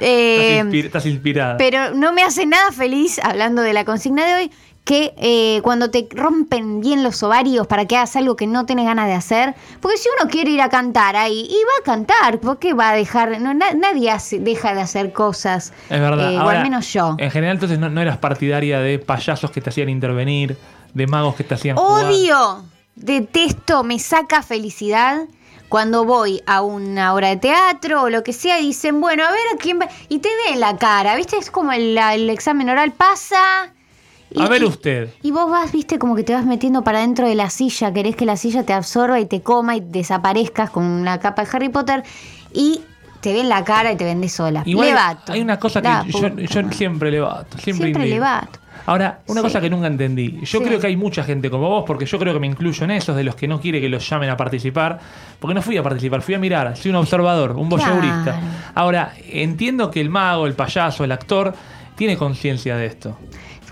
Eh, estás, inspir- estás inspirada. pero no me hace nada feliz, hablando de la consigna de hoy, que eh, cuando te rompen bien los ovarios para que hagas algo que no tienes ganas de hacer. Porque si uno quiere ir a cantar ahí, y va a cantar, ¿por qué va a dejar? No, na- nadie hace- deja de hacer cosas. Es verdad. eh, o al menos yo. En general, entonces no, no eras partidaria de payasos que te hacían intervenir, de magos que te hacían jugar. Odio, detesto, me saca felicidad cuando voy a una obra de teatro o lo que sea y dicen, bueno, a ver a quién va. Y te ven la cara, ¿viste? Es como el, el examen oral pasa. Y- A ver usted. Y vos vas, viste, como que te vas metiendo para dentro de la silla, querés que la silla te absorba y te coma y desaparezcas con la capa de Harry Potter y te ven la cara y te vendes sola. Igual Levato. hay una cosa que yo, yo siempre levato. Siempre, Siempre levato. Ahora, una Sí. cosa que nunca entendí. Yo Sí. creo que hay mucha gente como vos, porque yo creo que me incluyo en esos de los que no quiere que los llamen a participar. Porque no fui a participar, fui a mirar. Soy un observador, un voyeurista. Claro. Ahora, entiendo que el mago, el payaso, el actor, tiene conciencia de esto.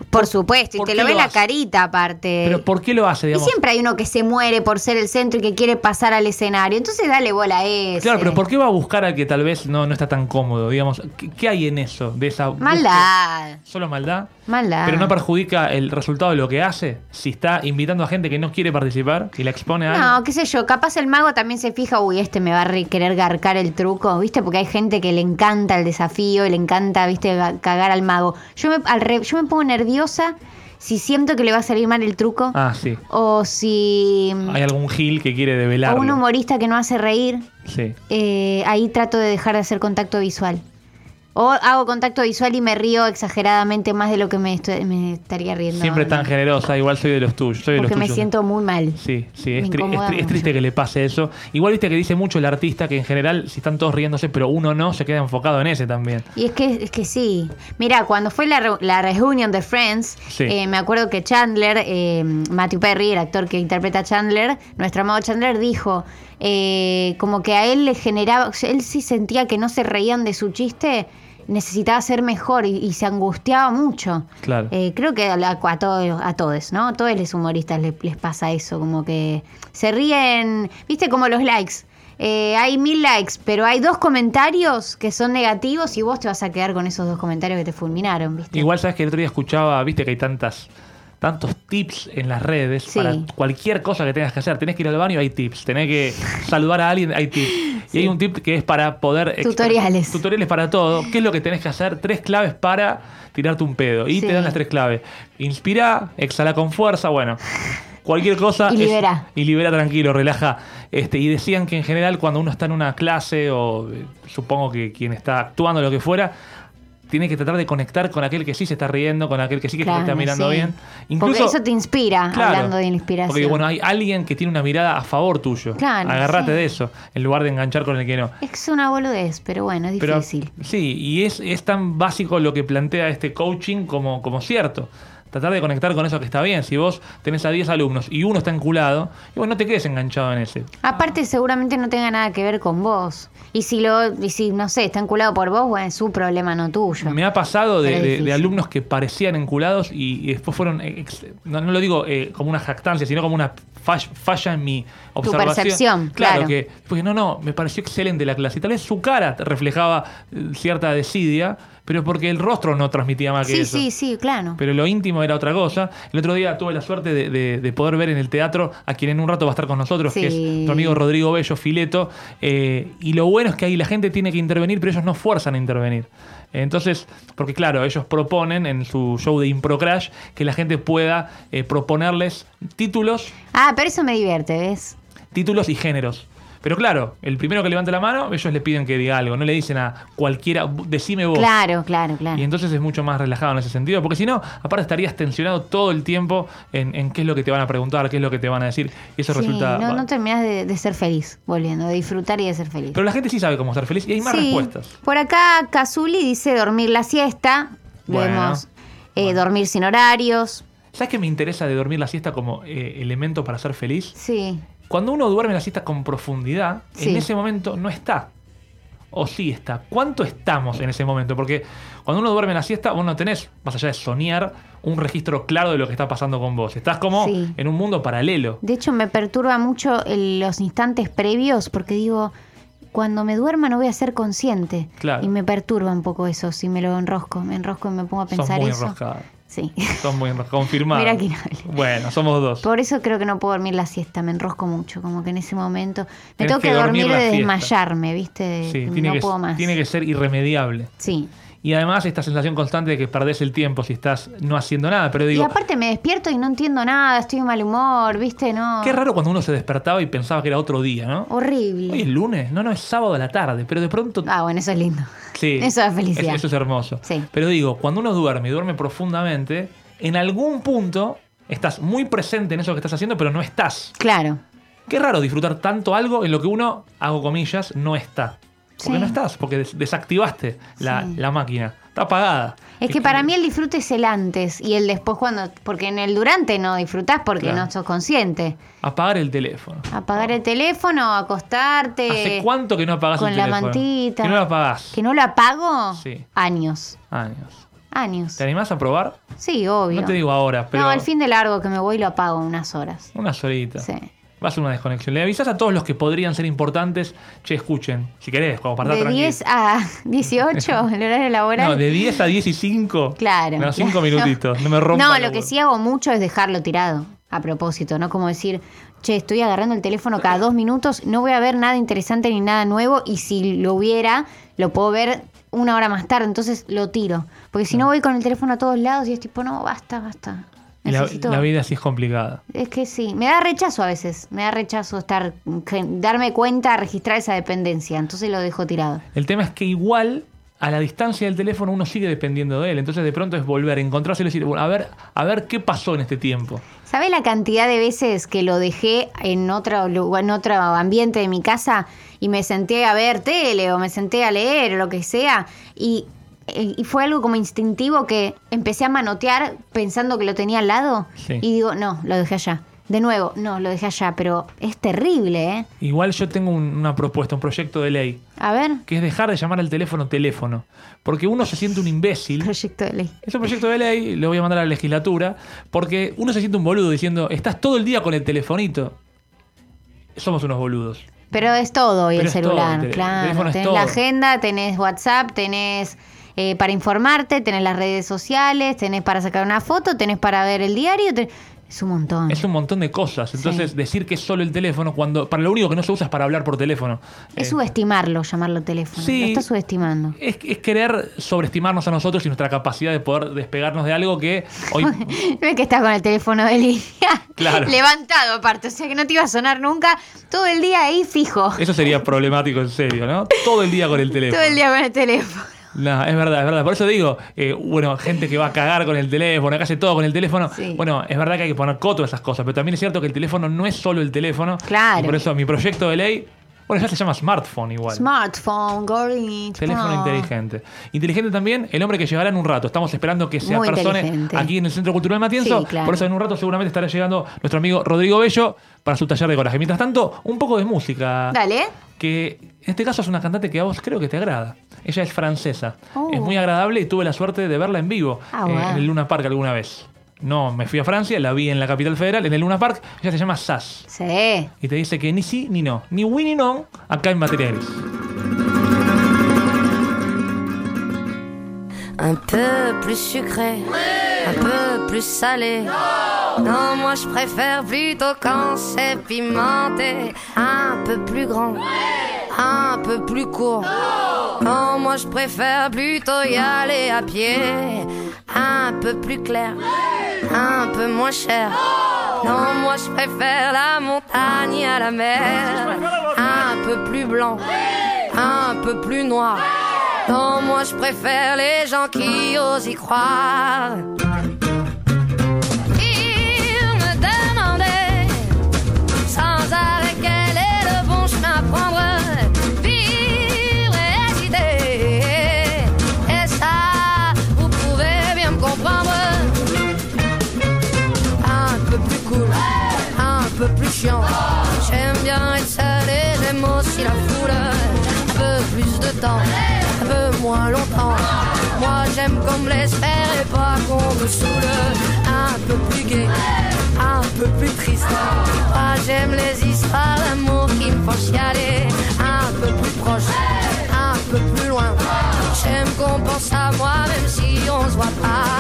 Por supuesto, y te lo ve lo la carita aparte. Pero ¿por qué lo hace, y digamos? siempre hay uno que se muere por ser el centro y que quiere pasar al escenario. Entonces dale bola a ese. Claro, pero ¿por qué va a buscar al que tal vez no, no está tan cómodo? Digamos, ¿qué, qué hay en eso? De esa? Maldad. ¿Solo maldad? Maldad. Pero no perjudica el resultado de lo que hace si está invitando a gente que no quiere participar y la expone a algo. No, qué sé yo, capaz el mago también se fija, uy, este me va a re- querer garcar el truco, ¿viste? Porque hay gente que le encanta el desafío y le encanta, ¿viste? ga- Cagar al mago. Yo me, al re- yo me pongo nerviosa si siento que le va a salir mal el truco Ah, sí. o si... Hay algún gil que quiere O develarlo. un humorista que no hace reír, Sí. eh, ahí trato de dejar de hacer contacto visual. O hago contacto visual y me río exageradamente más de lo que me, estoy- me estaría riendo. Siempre tan generosa, igual soy de los tuyos. Soy de Porque los me tuyos. siento muy mal. Sí, sí, es, Me tri- es incomoda tri- es mucho. triste que le pase eso. Igual viste que dice mucho el artista que en general, si están todos riéndose, pero uno no, se queda enfocado en ese también. Y es que, es que sí. Mira, cuando fue la, re- la reunión de Friends, Sí. eh, me acuerdo que Chandler, eh, Matthew Perry, el actor que interpreta a Chandler, nuestro amado Chandler, dijo eh, como que a él le generaba, él sí sentía que no se reían de su chiste, necesitaba ser mejor y, y se angustiaba mucho. Claro. Eh, creo que a, todos, a todos, ¿no? A todos los humoristas les, les pasa eso, como que se ríen, viste como los likes. Eh, hay mil likes, pero hay dos comentarios que son negativos y vos te vas a quedar con esos dos comentarios que te fulminaron, ¿viste? Igual sabes que el otro día escuchaba, viste que hay tantas tantos tips en las redes Sí. para cualquier cosa que tengas que hacer. Tenés que ir al baño, hay tips. Tenés que saludar a alguien, hay tips. Y hay un tip que es para poder... Tutoriales. Tutoriales para todo. ¿Qué es lo que tenés que hacer? Tres claves para tirarte un pedo. Y Sí. te dan las tres claves. Inspira, exhala con fuerza, bueno. Cualquier cosa. Y es- libera. y libera tranquilo, relaja. Este, y decían que en general cuando uno está en una clase o eh, supongo que quien está actuando lo que fuera, tiene que tratar de conectar con aquel que sí se está riendo, con aquel que sí que se está mirando sí. bien. Porque eso te inspira, Claro. hablando de inspiración. Porque bueno, hay alguien que tiene una mirada a favor tuyo. Claro, Agarrate sí. de eso, en lugar de enganchar con el que no. Es una boludez, pero bueno, es Pero, difícil. sí, y es, es tan básico lo que plantea este coaching como, como cierto. Tratar de conectar con eso que está bien. Si vos tenés a 10 alumnos y uno está enculado, y bueno, no te quedes enganchado en ese. Aparte, seguramente no tenga nada que ver con vos. Y si lo, y si, no sé, está enculado por vos, bueno, es su problema, no tuyo. Me ha pasado de, alumnos que parecían enculados y, y después fueron, ex- no, no lo digo eh, como una jactancia, sino como una fall- falla en mi observación. percepción, claro. que, porque no, no, me pareció excelente la clase. Y tal vez su cara reflejaba eh, cierta desidia, pero porque el rostro no transmitía más que Sí, eso. sí, sí, claro. Pero lo íntimo era otra cosa. El otro día tuve la suerte de, de- de poder ver en el teatro a quien en un rato va a estar con nosotros, que es nuestro amigo Rodrigo Bello Fileto. Eh, y lo bueno es que ahí la gente tiene que intervenir, pero ellos no fuerzan a intervenir. Entonces, porque claro, ellos proponen en su show de Impro Crash que la gente pueda eh, proponerles títulos, Ah, pero eso me divierte, ¿ves? títulos y géneros. Pero claro, el primero que levante la mano, ellos le piden que diga algo, no le dicen a cualquiera, decime vos. Claro, claro, claro. Y entonces es mucho más relajado en ese sentido, porque si no, aparte estarías tensionado todo el tiempo en, en qué es lo que te van a preguntar, qué es lo que te van a decir, y eso Sí, resulta... no, no terminás de, de ser feliz, volviendo, de disfrutar y de ser feliz. Pero la gente sí sabe cómo estar feliz y hay más Sí. respuestas. Por acá, Kazuli dice dormir la siesta. Bueno. Vemos eh, dormir sin horarios. ¿Sabes qué me interesa de dormir la siesta como eh, elemento para ser feliz? Sí. Cuando uno duerme la siesta con profundidad, Sí. en ese momento no está. O sí está. ¿Cuánto estamos en ese momento? Porque cuando uno duerme la siesta, vos no tenés, más allá de soñar, un registro claro de lo que está pasando con vos. Estás como Sí. en un mundo paralelo. De hecho, me perturba mucho el- los instantes previos porque digo, cuando me duerma no voy a ser consciente. Claro. Y me perturba un poco eso, si me lo enrosco. Me enrosco y me pongo a Sos pensar muy eso. enroscada. Sí. Sos muy enroscada. Confirmado. Mira quién habla. Bueno, somos dos. Por eso creo que no puedo dormir la siesta, me enrosco mucho, como que en ese momento me tengo que, que dormir de desmayarme, ¿viste? Sí, tiene, no que, puedo más. tiene que ser irremediable. Sí. Y además esta sensación constante de que perdés el tiempo si estás no haciendo nada. Pero y digo, aparte me despierto y no entiendo nada, estoy de mal humor, ¿viste? No. qué raro cuando uno se despertaba y pensaba que era otro día, ¿no? Horrible. Hoy es lunes, no, no, es sábado a la tarde, pero de pronto... Ah, bueno, eso es lindo. Sí, eso es felicidad. Eso es hermoso. Sí. Pero digo, cuando uno duerme y duerme profundamente, en algún punto estás muy presente en eso que estás haciendo, pero no estás. Claro. Qué raro disfrutar tanto algo en lo que uno, hago comillas, no está. Porque Sí. no estás, porque des- desactivaste la, la máquina. Está apagada. Es que para mí el disfrute es el antes y el después cuando. Porque en el durante no disfrutás porque Claro. no sos consciente. Apagar el teléfono. Apagar el teléfono, acostarte. ¿Hace cuánto que no apagás con el la teléfono? mantita. Que no lo apagás. ¿Que no lo apago? Sí. Años. Años. Años. ¿Te animás a probar? Sí, obvio. No te digo ahora, pero No, al fin de largo que me voy lo apago unas horas. unas horitas. Sí. Va a ser una desconexión. Le avisás a todos los que podrían ser importantes, che, escuchen, si querés, como para De tranquilo. 10 a 18, el horario laboral. No, de 10 a 10 y 5. Claro. No, 5 claro. minutitos. No me rompan No, lo que sí hago mucho es dejarlo tirado. A propósito, ¿no? Como decir, che, estoy agarrando el teléfono cada dos minutos, no voy a ver nada interesante ni nada nuevo, y si lo hubiera, lo puedo ver una hora más tarde, entonces lo tiro. Porque si no voy con el teléfono a todos lados y es tipo, no, basta, basta. La, vida sí es complicada. Es que sí, me da rechazo a veces, me da rechazo estar, darme cuenta, registrar esa dependencia, entonces lo dejo tirado. El tema es que igual a la distancia del teléfono uno sigue dependiendo de él. Entonces de pronto es volver, encontrárselo y decir, bueno, a ver, a ver qué pasó en este tiempo. ¿Sabes la cantidad de veces que lo dejé en otro lugar, en otro ambiente de mi casa y me senté a ver tele o me senté a leer o lo que sea y, y fue algo como instintivo que empecé a manotear pensando que lo tenía al lado Sí. y digo, no, lo dejé allá. De nuevo, no, lo dejé allá, pero es terrible, ¿eh? Igual yo tengo un- una propuesta, un proyecto de ley, A ver, que es dejar de llamar al teléfono teléfono. Porque uno se siente un imbécil. proyecto de ley. Es un proyecto de ley, lo voy a mandar a la legislatura, porque uno se siente un boludo diciendo, estás todo el día con el telefonito. Somos unos boludos. Pero es todo hoy Pero el todo, celular, el el claro. es tenés todo. la agenda, tenés WhatsApp, tenés eh, para informarte, tenés las redes sociales, tenés para sacar una foto, tenés para ver el diario. ten- Es un montón. Es un montón de cosas. Entonces, Sí. decir que es solo el teléfono, cuando para lo único que no se usa es para hablar por teléfono. Es Eh, subestimarlo, llamarlo teléfono. Sí. Lo estás subestimando. es, es querer sobreestimarnos a nosotros y nuestra capacidad de poder despegarnos de algo que hoy. Ves que estás con el teléfono de línea Claro. levantado aparte, o sea que no te iba a sonar nunca todo el día ahí fijo. Eso sería problemático en serio, ¿no? Todo el día con el teléfono. Todo el día con el teléfono. No, es verdad, es verdad. Por eso digo, eh, bueno, gente que va a cagar con el teléfono, que hace todo con el teléfono. Sí. Bueno, es verdad que hay que poner coto a esas cosas, pero también es cierto que el teléfono no es solo el teléfono. Claro. Y por eso mi proyecto de ley, bueno, ya se llama smartphone igual. Smartphone, gorrito. Teléfono inteligente. Inteligente también el hombre que llegará en un rato. Estamos esperando que se Muy apersone inteligente. aquí en el Centro Cultural Matienzo. Sí, claro. Por eso en un rato seguramente estará llegando nuestro amigo Rodrigo Bello para su taller de coraje. Mientras tanto, un poco de música. Dale. Que en este caso es una cantante que a vos creo que te agrada. Ella es francesa. Oh. Es muy agradable y tuve la suerte de verla en vivo Ah, eh, en el Luna Park alguna vez. No, me fui a Francia, la vi en la capital federal, en el Luna Park. Ella se llama Sass. Sí. Y te dice que ni sí ni no. Ni oui ni no acá en materia gris. Un peu plus sucré, un peu plus salé. Non, moi je préfère plutôt quand c'est pimenté. Un peu plus grand, un peu plus court. Non, moi je préfère plutôt y aller à pied. Un peu plus clair, un peu moins cher. Non, moi je préfère la montagne à la mer. Un peu plus blanc, un peu plus noir. Moi je préfère les gens qui osent y croire. Il me demandait sans arrêt quel est le bon chemin à prendre. Vivre et hésiter. Et ça, vous pouvez bien me comprendre. Un peu plus cool, un peu plus chiant. J'aime bien être seul et j'aime aussi la foule. Un peu plus de temps, longtemps. Moi j'aime qu'on me laisse faire et pas qu'on me saoule. Un peu plus gai, un peu plus triste. Moi j'aime les histoires d'amour qui me font chialer. Un peu plus proche, un peu plus loin. J'aime qu'on pense à moi même si on se voit pas.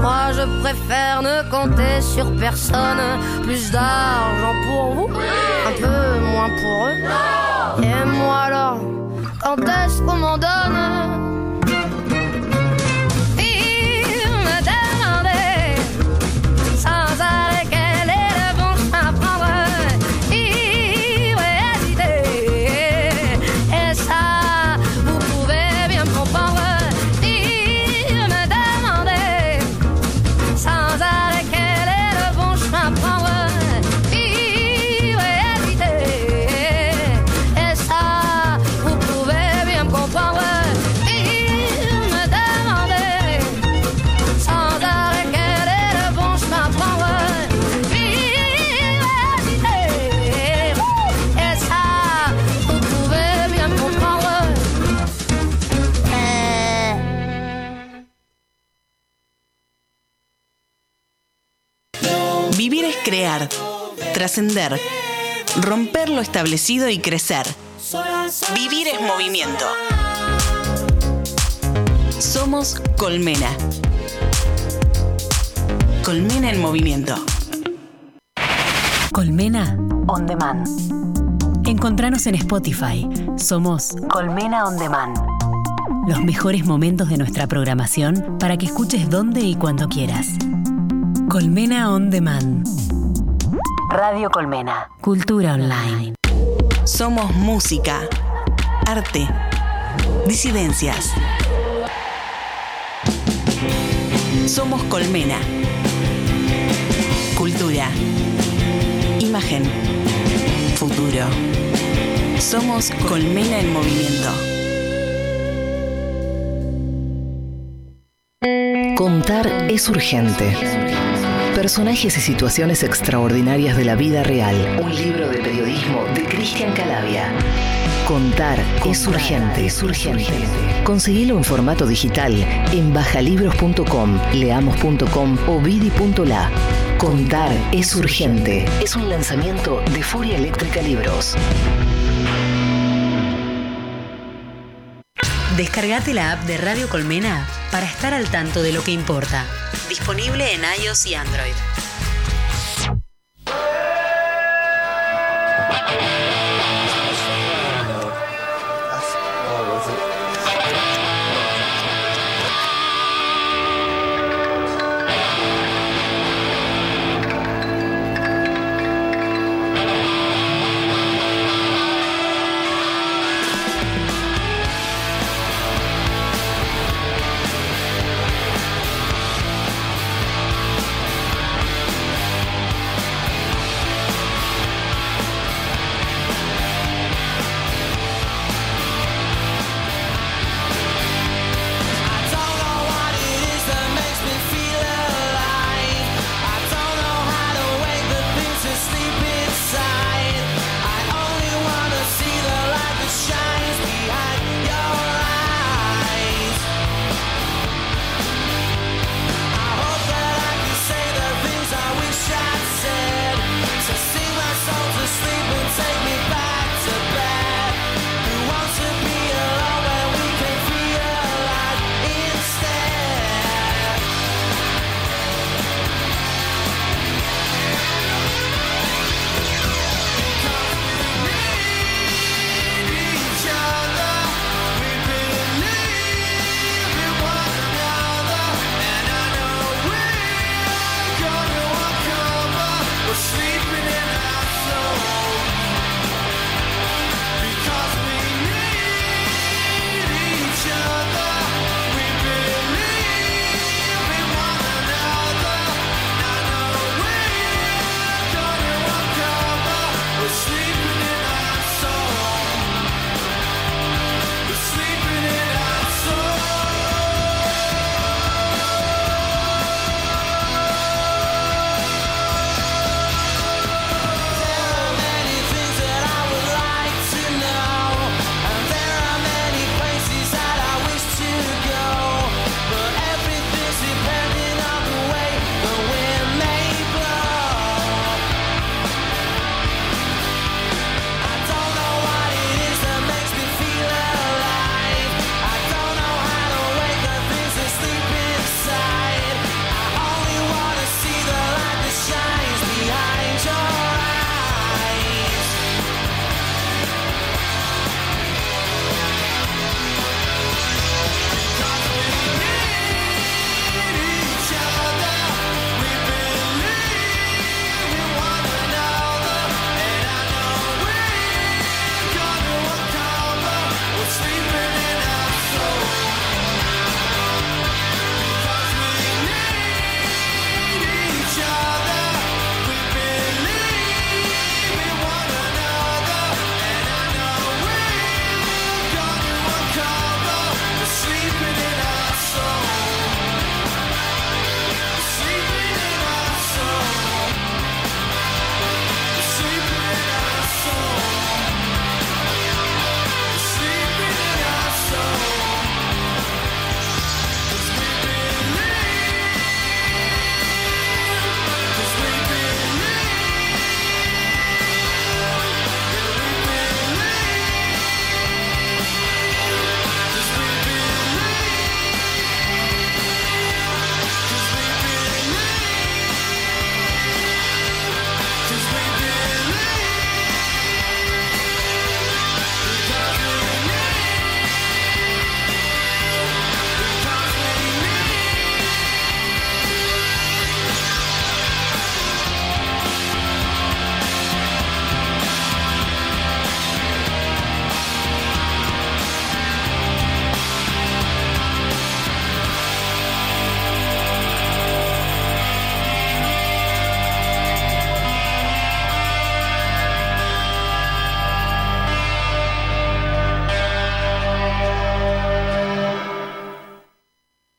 Moi je préfère ne compter sur personne. Plus d'argent pour vous, un peu moins pour eux. Et moi alors, quand est-ce qu'on m'en donne? Trascender, romper lo establecido y crecer. Vivir es movimiento. Somos Colmena. Colmena en movimiento. Colmena On Demand. Encontranos en Spotify. Somos Colmena On Demand. Los mejores momentos de nuestra programación para que escuches donde y cuando quieras. Colmena On Demand. Radio Colmena. Cultura online. Somos música, arte, disidencias. Somos Colmena. Cultura, imagen, futuro. Somos Colmena en movimiento. Contar es urgente. Personajes y situaciones extraordinarias de la vida real. Un libro de periodismo de Cristian Calavia. Contar, es urgente, es urgente. Conseguilo en formato digital en bajalibros.com, leamos.com o vidi.la. Contar es urgente. Es un lanzamiento de Furia Eléctrica Libros. Descargate la app de Radio Colmena para estar al tanto de lo que importa. Disponible en iOS y Android.